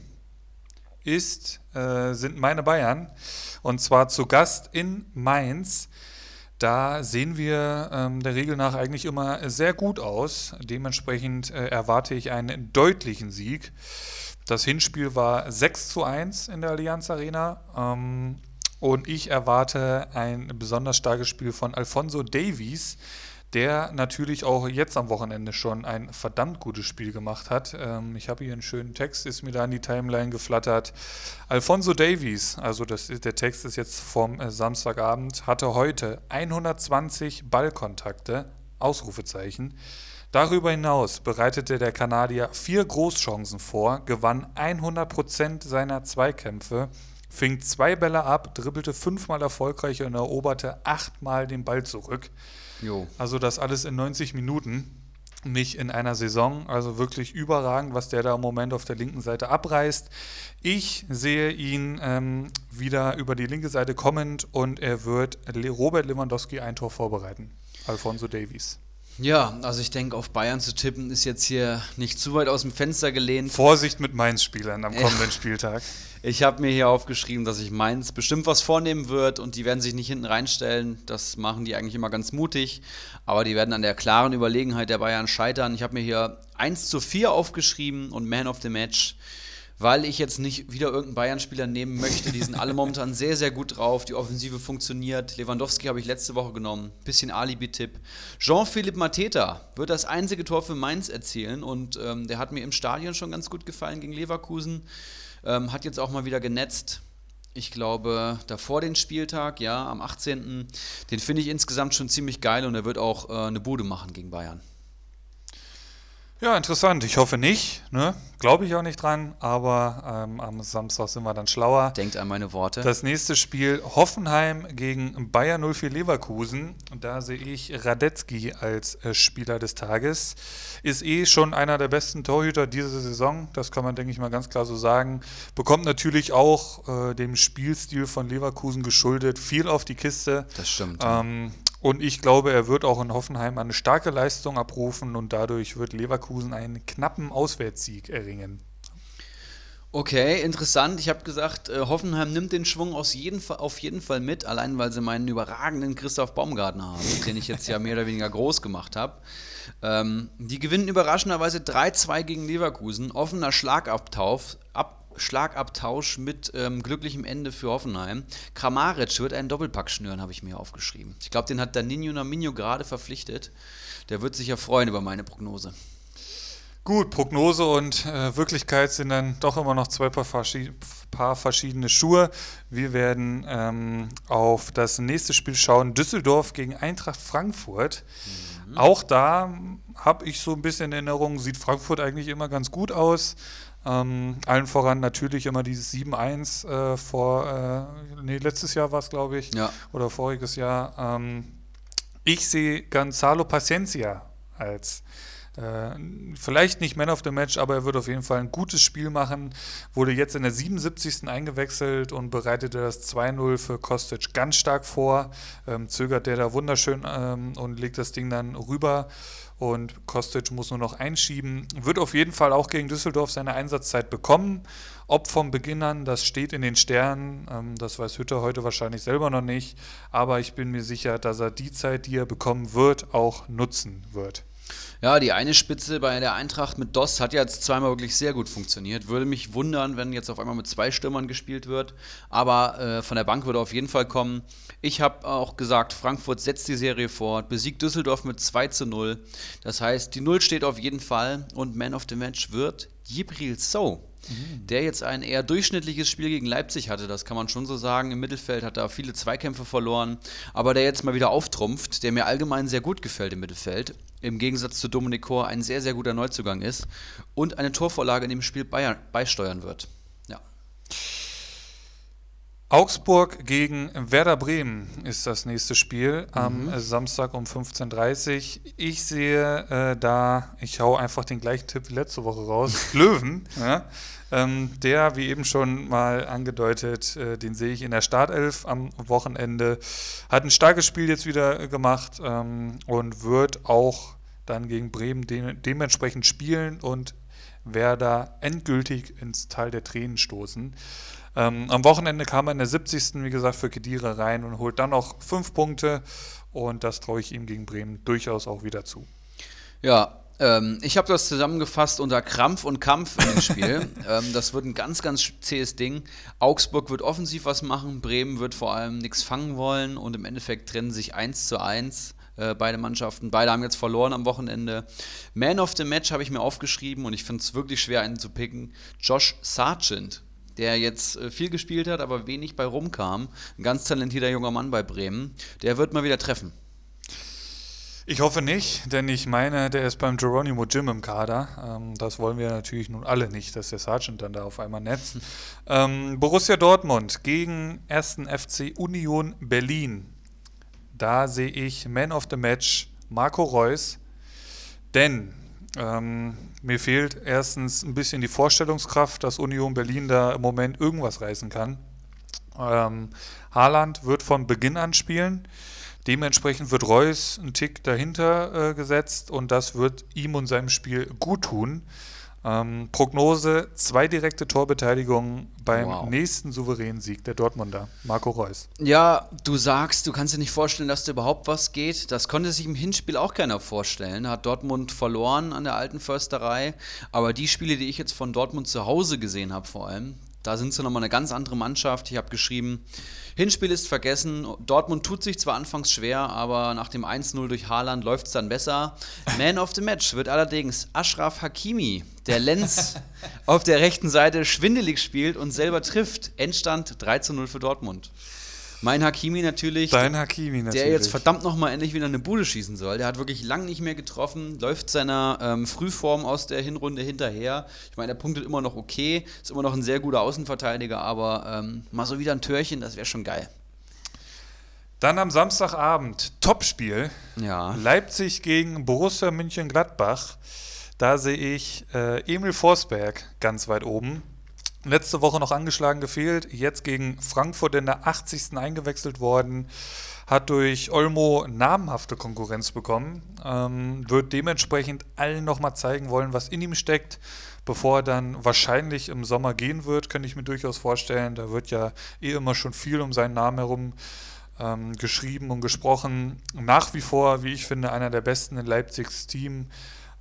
ist, äh, sind meine Bayern. Und zwar zu Gast in Mainz. Da sehen wir ähm, der Regel nach eigentlich immer sehr gut aus. Dementsprechend äh, erwarte ich einen deutlichen Sieg. Das Hinspiel war 6 zu 1 in der Allianz Arena. Ähm, und ich erwarte ein besonders starkes Spiel von Alfonso Davies, der natürlich auch jetzt am Wochenende schon ein verdammt gutes Spiel gemacht hat. Ähm, ich habe hier einen schönen Text, ist mir da in die Timeline geflattert. Alfonso Davies, also das, der Text ist jetzt vom äh, Samstagabend, hatte heute 120 Ballkontakte, Ausrufezeichen. Darüber hinaus bereitete der Kanadier vier Großchancen vor, gewann 100% seiner Zweikämpfe, fing zwei Bälle ab, dribbelte fünfmal erfolgreich und eroberte achtmal den Ball zurück. Jo. Also das alles in 90 Minuten, nicht in einer Saison. Also wirklich überragend, was der da im Moment auf der linken Seite abreißt. Ich sehe ihn ähm, wieder über die linke Seite kommend und er wird Robert Lewandowski ein Tor vorbereiten. Alfonso Davies. Ja, also ich denke, auf Bayern zu tippen ist jetzt hier nicht zu weit aus dem Fenster gelehnt. Vorsicht mit Mainz-Spielern am kommenden. Spieltag. Ich habe mir hier aufgeschrieben, dass ich Mainz bestimmt was vornehmen wird und die werden sich nicht hinten reinstellen. Das machen die eigentlich immer ganz mutig. Aber die werden an der klaren Überlegenheit der Bayern scheitern. Ich habe mir hier 1 zu 4 aufgeschrieben und Man of the Match weil ich jetzt nicht wieder irgendeinen Bayern-Spieler nehmen möchte. Die sind alle momentan sehr, sehr gut drauf. Die Offensive funktioniert. Lewandowski habe ich letzte Woche genommen. Bisschen Alibi-Tipp. Jean-Philippe Mateta wird das einzige Tor für Mainz erzielen und ähm, der hat mir im Stadion schon ganz gut gefallen gegen Leverkusen. Ähm, hat jetzt auch mal wieder genetzt. Ich glaube, davor den Spieltag, ja, am 18. Den finde ich insgesamt schon ziemlich geil und er wird auch äh, eine Bude machen gegen Bayern. Ja, interessant. Ich hoffe nicht. Ne? Glaube ich auch nicht dran. Aber ähm, am Samstag sind wir dann schlauer. Denkt an meine Worte. Das nächste Spiel Hoffenheim gegen Bayer 04 Leverkusen. Da sehe ich Radetzky als äh, Spieler des Tages. Ist eh schon einer der besten Torhüter dieser Saison. Das kann man, denke ich mal, ganz klar so sagen. Bekommt natürlich auch äh, dem Spielstil von Leverkusen geschuldet. Viel auf die Kiste. Das stimmt. Ähm, und ich glaube, er wird auch in Hoffenheim eine starke Leistung abrufen und dadurch wird Leverkusen einen knappen Auswärtssieg erringen. Okay, interessant. Ich habe gesagt, äh, Hoffenheim nimmt den Schwung aus jeden Fall, auf jeden Fall mit, allein weil sie meinen überragenden Christoph Baumgartner haben, den ich jetzt ja mehr oder weniger groß gemacht habe. Ähm, die gewinnen überraschenderweise 3-2 gegen Leverkusen. Offener Schlagabtausch, ab, Schlagabtausch mit ähm, glücklichem Ende für Hoffenheim. Kramaric wird einen Doppelpack schnüren, habe ich mir aufgeschrieben. Ich glaube, den hat Danino Naminho gerade verpflichtet. Der wird sich ja freuen über meine Prognose. Gut, Prognose und äh, Wirklichkeit sind dann doch immer noch zwei paar, verschi paar verschiedene Schuhe. Wir werden ähm, auf das nächste Spiel schauen. Düsseldorf gegen Eintracht Frankfurt. Mhm. Auch da habe ich so ein bisschen Erinnerung, sieht Frankfurt eigentlich immer ganz gut aus. Ähm, allen voran natürlich immer dieses 7-1 äh, vor, äh, nee, letztes Jahr war es, glaube ich, ja. oder voriges Jahr. Ähm, ich sehe Gonzalo Paciencia als äh, vielleicht nicht Man of the Match, aber er wird auf jeden Fall ein gutes Spiel machen. Wurde jetzt in der 77. eingewechselt und bereitete das 2-0 für Kostic ganz stark vor. Ähm, zögert der da wunderschön ähm, und legt das Ding dann rüber und Kostic muss nur noch einschieben. Wird auf jeden Fall auch gegen Düsseldorf seine Einsatzzeit bekommen. Ob vom Beginn an, das steht in den Sternen. Ähm, das weiß Hütter heute wahrscheinlich selber noch nicht. Aber ich bin mir sicher, dass er die Zeit, die er bekommen wird, auch nutzen wird. Ja, die eine Spitze bei der Eintracht mit DOS hat jetzt zweimal wirklich sehr gut funktioniert. Würde mich wundern, wenn jetzt auf einmal mit zwei Stürmern gespielt wird. Aber äh, von der Bank würde auf jeden Fall kommen. Ich habe auch gesagt, Frankfurt setzt die Serie fort, besiegt Düsseldorf mit 2 zu 0. Das heißt, die Null steht auf jeden Fall und Man of the Match wird Jibril So mhm. der jetzt ein eher durchschnittliches Spiel gegen Leipzig hatte, das kann man schon so sagen. Im Mittelfeld hat er viele Zweikämpfe verloren, aber der jetzt mal wieder auftrumpft, der mir allgemein sehr gut gefällt im Mittelfeld. Im Gegensatz zu Dominik Kor ein sehr, sehr guter Neuzugang ist und eine Torvorlage in dem Spiel beisteuern wird. Ja. Augsburg gegen Werder Bremen ist das nächste Spiel am mhm. Samstag um 15.30 Uhr. Ich sehe äh, da, ich hau einfach den gleichen Tipp wie letzte Woche raus, Löwen. Ja? Ähm, der, wie eben schon mal angedeutet, äh, den sehe ich in der Startelf am Wochenende. Hat ein starkes Spiel jetzt wieder gemacht ähm, und wird auch dann gegen Bremen de dementsprechend spielen und Werder endgültig ins Tal der Tränen stoßen. Ähm, am Wochenende kam er in der 70. wie gesagt für Kedira rein und holt dann noch fünf Punkte und das traue ich ihm gegen Bremen durchaus auch wieder zu. Ja, ähm, ich habe das zusammengefasst unter Krampf und Kampf in dem Spiel. ähm, das wird ein ganz, ganz zähes Ding. Augsburg wird offensiv was machen, Bremen wird vor allem nichts fangen wollen und im Endeffekt trennen sich 1 zu 1 äh, beide Mannschaften. Beide haben jetzt verloren am Wochenende. Man of the Match habe ich mir aufgeschrieben und ich finde es wirklich schwer, einen zu picken. Josh Sargent der jetzt äh, viel gespielt hat, aber wenig bei rumkam. Ein ganz talentierter junger Mann bei Bremen. Der wird mal wieder treffen. Ich hoffe nicht, denn ich meine, der ist beim Geronimo Jim im Kader. Ähm, das wollen wir natürlich nun alle nicht, dass der Sergeant dann da auf einmal netzt. Ähm, Borussia Dortmund gegen 1. FC Union Berlin. Da sehe ich Man of the Match Marco Reus. Denn ähm, mir fehlt erstens ein bisschen die Vorstellungskraft, dass Union Berlin da im Moment irgendwas reißen kann. Ähm, Haaland wird von Beginn an spielen. Dementsprechend wird Reus einen Tick dahinter äh, gesetzt und das wird ihm und seinem Spiel gut tun. Ähm, Prognose: zwei direkte Torbeteiligungen beim wow. nächsten souveränen Sieg der Dortmunder, Marco Reus. Ja, du sagst, du kannst dir nicht vorstellen, dass da überhaupt was geht. Das konnte sich im Hinspiel auch keiner vorstellen. Hat Dortmund verloren an der alten Försterei. Aber die Spiele, die ich jetzt von Dortmund zu Hause gesehen habe, vor allem, da sind sie nochmal eine ganz andere Mannschaft. Ich habe geschrieben, Hinspiel ist vergessen. Dortmund tut sich zwar anfangs schwer, aber nach dem 1-0 durch Haaland läuft es dann besser. Man of the Match wird allerdings Ashraf Hakimi, der Lenz auf der rechten Seite schwindelig spielt und selber trifft. Endstand 3-0 für Dortmund. Mein Hakimi natürlich. Dein Hakimi natürlich. Der jetzt verdammt nochmal endlich wieder eine Bude schießen soll. Der hat wirklich lang nicht mehr getroffen, läuft seiner ähm, Frühform aus der Hinrunde hinterher. Ich meine, der punktet immer noch okay, ist immer noch ein sehr guter Außenverteidiger, aber ähm, mal so wieder ein Türchen, das wäre schon geil. Dann am Samstagabend Topspiel. Ja. Leipzig gegen Borussia München-Gladbach. Da sehe ich äh, Emil Forsberg ganz weit oben. Letzte Woche noch angeschlagen gefehlt, jetzt gegen Frankfurt in der 80. eingewechselt worden, hat durch Olmo namenhafte Konkurrenz bekommen, ähm, wird dementsprechend allen nochmal zeigen wollen, was in ihm steckt, bevor er dann wahrscheinlich im Sommer gehen wird, könnte ich mir durchaus vorstellen. Da wird ja eh immer schon viel um seinen Namen herum ähm, geschrieben und gesprochen. Nach wie vor, wie ich finde, einer der besten in Leipzigs Team.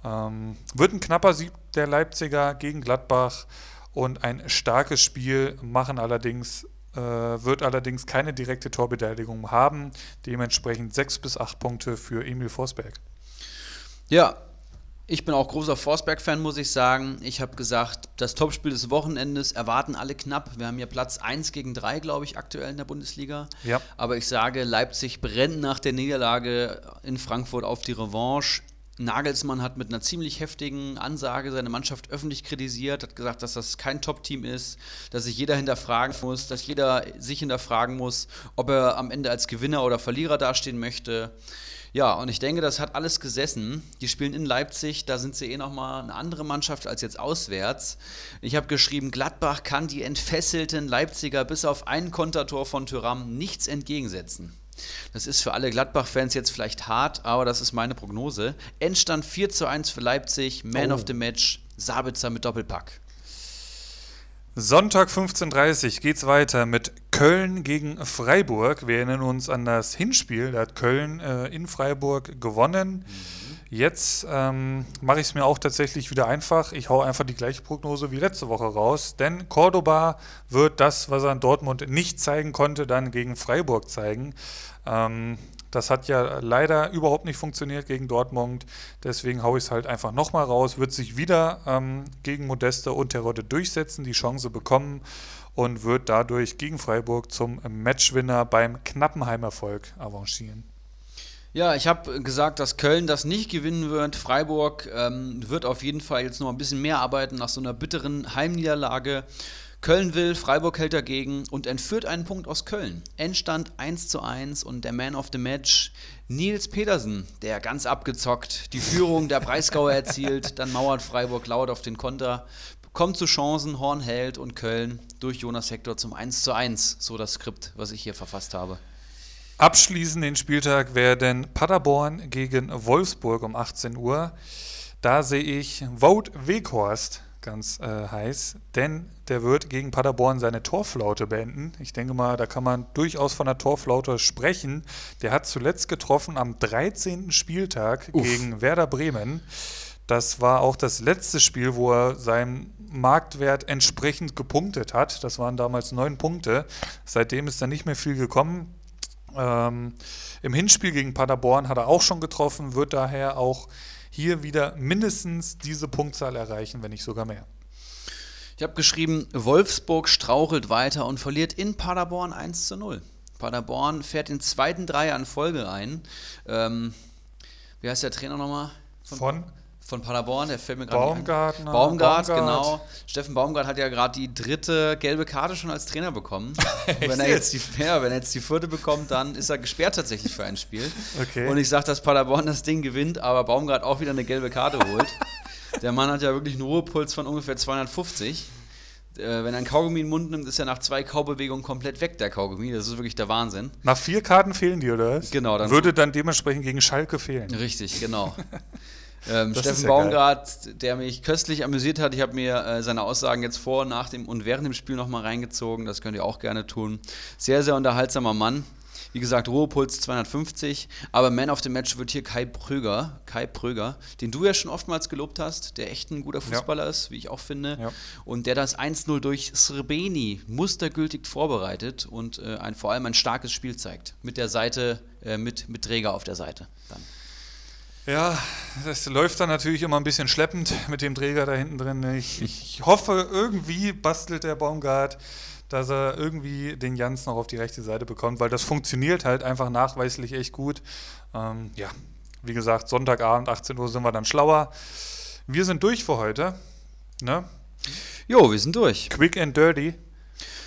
Ähm, wird ein knapper Sieg der Leipziger gegen Gladbach und ein starkes Spiel machen allerdings äh, wird allerdings keine direkte Torbeteiligung haben. Dementsprechend sechs bis acht Punkte für Emil Forsberg. Ja, ich bin auch großer Forsberg-Fan, muss ich sagen. Ich habe gesagt, das Topspiel des Wochenendes erwarten alle knapp. Wir haben hier Platz 1 gegen 3, glaube ich, aktuell in der Bundesliga. Ja. Aber ich sage, Leipzig brennt nach der Niederlage in Frankfurt auf die Revanche. Nagelsmann hat mit einer ziemlich heftigen Ansage seine Mannschaft öffentlich kritisiert, hat gesagt, dass das kein Top-Team ist, dass sich jeder hinterfragen muss, dass jeder sich hinterfragen muss, ob er am Ende als Gewinner oder Verlierer dastehen möchte. Ja, und ich denke, das hat alles gesessen. Die spielen in Leipzig, da sind sie eh nochmal eine andere Mannschaft als jetzt auswärts. Ich habe geschrieben, Gladbach kann die entfesselten Leipziger bis auf ein Kontertor von Tyram nichts entgegensetzen. Das ist für alle Gladbach-Fans jetzt vielleicht hart, aber das ist meine Prognose. Endstand 4 zu 1 für Leipzig, Man oh. of the Match, Sabitzer mit Doppelpack. Sonntag 15.30 Uhr geht es weiter mit Köln gegen Freiburg. Wir erinnern uns an das Hinspiel. Da hat Köln äh, in Freiburg gewonnen. Mhm. Jetzt ähm, mache ich es mir auch tatsächlich wieder einfach. Ich haue einfach die gleiche Prognose wie letzte Woche raus. Denn Cordoba wird das, was er in Dortmund nicht zeigen konnte, dann gegen Freiburg zeigen. Ähm, das hat ja leider überhaupt nicht funktioniert gegen Dortmund. Deswegen haue ich es halt einfach nochmal raus. Wird sich wieder ähm, gegen Modeste und Terodde durchsetzen, die Chance bekommen und wird dadurch gegen Freiburg zum Matchwinner beim knappen Heimerfolg avancieren. Ja, ich habe gesagt, dass Köln das nicht gewinnen wird. Freiburg ähm, wird auf jeden Fall jetzt noch ein bisschen mehr arbeiten nach so einer bitteren Heimniederlage. Köln will, Freiburg hält dagegen und entführt einen Punkt aus Köln. Endstand 1 zu 1 und der Man of the Match Nils Petersen, der ganz abgezockt die Führung der Breisgauer erzielt, dann mauert Freiburg laut auf den Konter, kommt zu Chancen, Horn hält und Köln durch Jonas Hector zum 1 zu 1. So das Skript, was ich hier verfasst habe. Abschließen den Spieltag werden Paderborn gegen Wolfsburg um 18 Uhr. Da sehe ich Wout Weghorst ganz äh, heiß, denn der wird gegen Paderborn seine Torflaute beenden. Ich denke mal, da kann man durchaus von der Torflaute sprechen. Der hat zuletzt getroffen am 13. Spieltag Uff. gegen Werder Bremen. Das war auch das letzte Spiel, wo er seinem Marktwert entsprechend gepunktet hat. Das waren damals neun Punkte. Seitdem ist da nicht mehr viel gekommen. Ähm, Im Hinspiel gegen Paderborn hat er auch schon getroffen, wird daher auch hier wieder mindestens diese Punktzahl erreichen, wenn nicht sogar mehr. Ich habe geschrieben, Wolfsburg strauchelt weiter und verliert in Paderborn 1 zu 0. Paderborn fährt den zweiten Dreier in Folge ein. Ähm, wie heißt der Trainer nochmal? Von? Von Paderborn, der fällt mir gerade. Baumgart, Baumgart. genau. Steffen Baumgart hat ja gerade die dritte gelbe Karte schon als Trainer bekommen. wenn, er jetzt die, ja, wenn er jetzt die vierte bekommt, dann ist er gesperrt tatsächlich für ein Spiel. Okay. Und ich sage, dass Paderborn das Ding gewinnt, aber Baumgart auch wieder eine gelbe Karte holt. Der Mann hat ja wirklich einen Ruhepuls von ungefähr 250. Äh, wenn er einen Kaugummi in den Mund nimmt, ist er nach zwei Kaubewegungen komplett weg, der Kaugummi. Das ist wirklich der Wahnsinn. Nach vier Karten fehlen die, oder was? Genau, dann- Würde dann dementsprechend gegen Schalke fehlen. Richtig, genau. Ähm, Steffen ja Baumgart, der mich köstlich amüsiert hat. Ich habe mir äh, seine Aussagen jetzt vor, nach dem und während dem Spiel nochmal reingezogen. Das könnt ihr auch gerne tun. Sehr, sehr unterhaltsamer Mann. Wie gesagt, Ruhepuls 250. Aber Man of the Match wird hier Kai Pröger, Kai Pröger, den du ja schon oftmals gelobt hast, der echt ein guter Fußballer ist, wie ich auch finde. Ja. Und der das 1-0 durch Srebeni mustergültig vorbereitet und äh, ein, vor allem ein starkes Spiel zeigt. Mit der Seite, äh, mit, mit Träger auf der Seite. Dann. Ja, das läuft dann natürlich immer ein bisschen schleppend mit dem Träger da hinten drin. Ich, ich hoffe, irgendwie bastelt der Baumgart, dass er irgendwie den Jans noch auf die rechte Seite bekommt, weil das funktioniert halt einfach nachweislich echt gut. Ähm, ja, wie gesagt, Sonntagabend, 18 Uhr sind wir dann schlauer. Wir sind durch für heute. Ne? Jo, wir sind durch. Quick and dirty.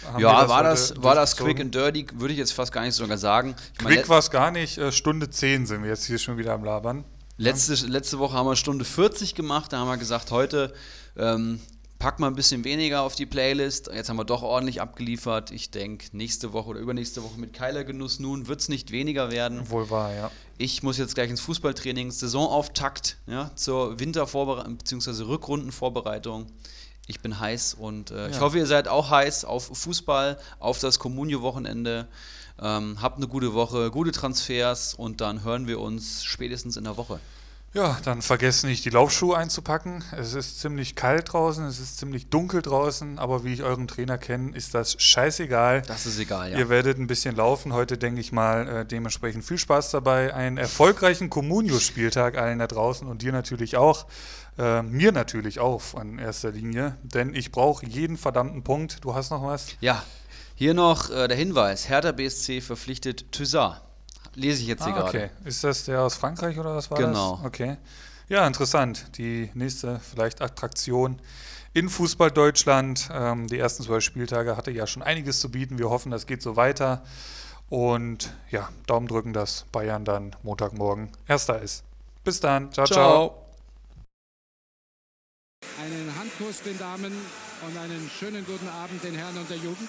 Haben Ja, war, heute das, war das quick and dirty, würde ich jetzt fast gar nicht sogar sagen. Ich Quick war es gar nicht. Äh, Stunde 10 sind wir jetzt hier schon wieder am Labern. Letzte, letzte Woche haben wir Stunde 40 gemacht, da haben wir gesagt, heute ähm, pack mal ein bisschen weniger auf die Playlist. Jetzt haben wir doch ordentlich abgeliefert. Ich denke, nächste Woche oder übernächste Woche mit Keilergenuss nun wird es nicht weniger werden. Wohl wahr, ja. Ich muss jetzt gleich ins Fußballtraining, Saisonauftakt ja, zur Wintervorbereitung bzw. Rückrundenvorbereitung. Ich bin heiß und äh, ich Ja. hoffe, ihr seid auch heiß auf Fußball, auf das Kommunio-Wochenende. Ähm, habt eine gute Woche, gute Transfers und dann hören wir uns spätestens in der Woche. Ja, dann vergesst nicht, die Laufschuhe einzupacken. Es ist ziemlich kalt draußen, es ist ziemlich dunkel draußen, aber wie ich euren Trainer kenne, ist das scheißegal. Das ist egal, ja. Ihr werdet ein bisschen laufen. Heute denke ich mal äh, dementsprechend viel Spaß dabei. Einen erfolgreichen Communio-Spieltag allen da draußen und dir natürlich auch. Äh, mir natürlich auch in erster Linie, denn ich brauche jeden verdammten Punkt. Du hast noch was? Ja, hier noch äh, der Hinweis: Hertha BSC verpflichtet Thyssar. Lese ich jetzt hier Ah, gerade. okay. Ist das der aus Frankreich oder was war Genau. das? Okay. Ja, interessant. Die nächste vielleicht Attraktion in Fußball Deutschland. Ähm, die ersten zwölf Spieltage hatte ja schon einiges zu bieten. Wir hoffen, das geht so weiter. Und ja, Daumen drücken, dass Bayern dann Montagmorgen Erster ist. Bis dann. ciao. ciao. Ciao. Einen Handkuss den Damen und einen schönen guten Abend den Herren und der Jugend.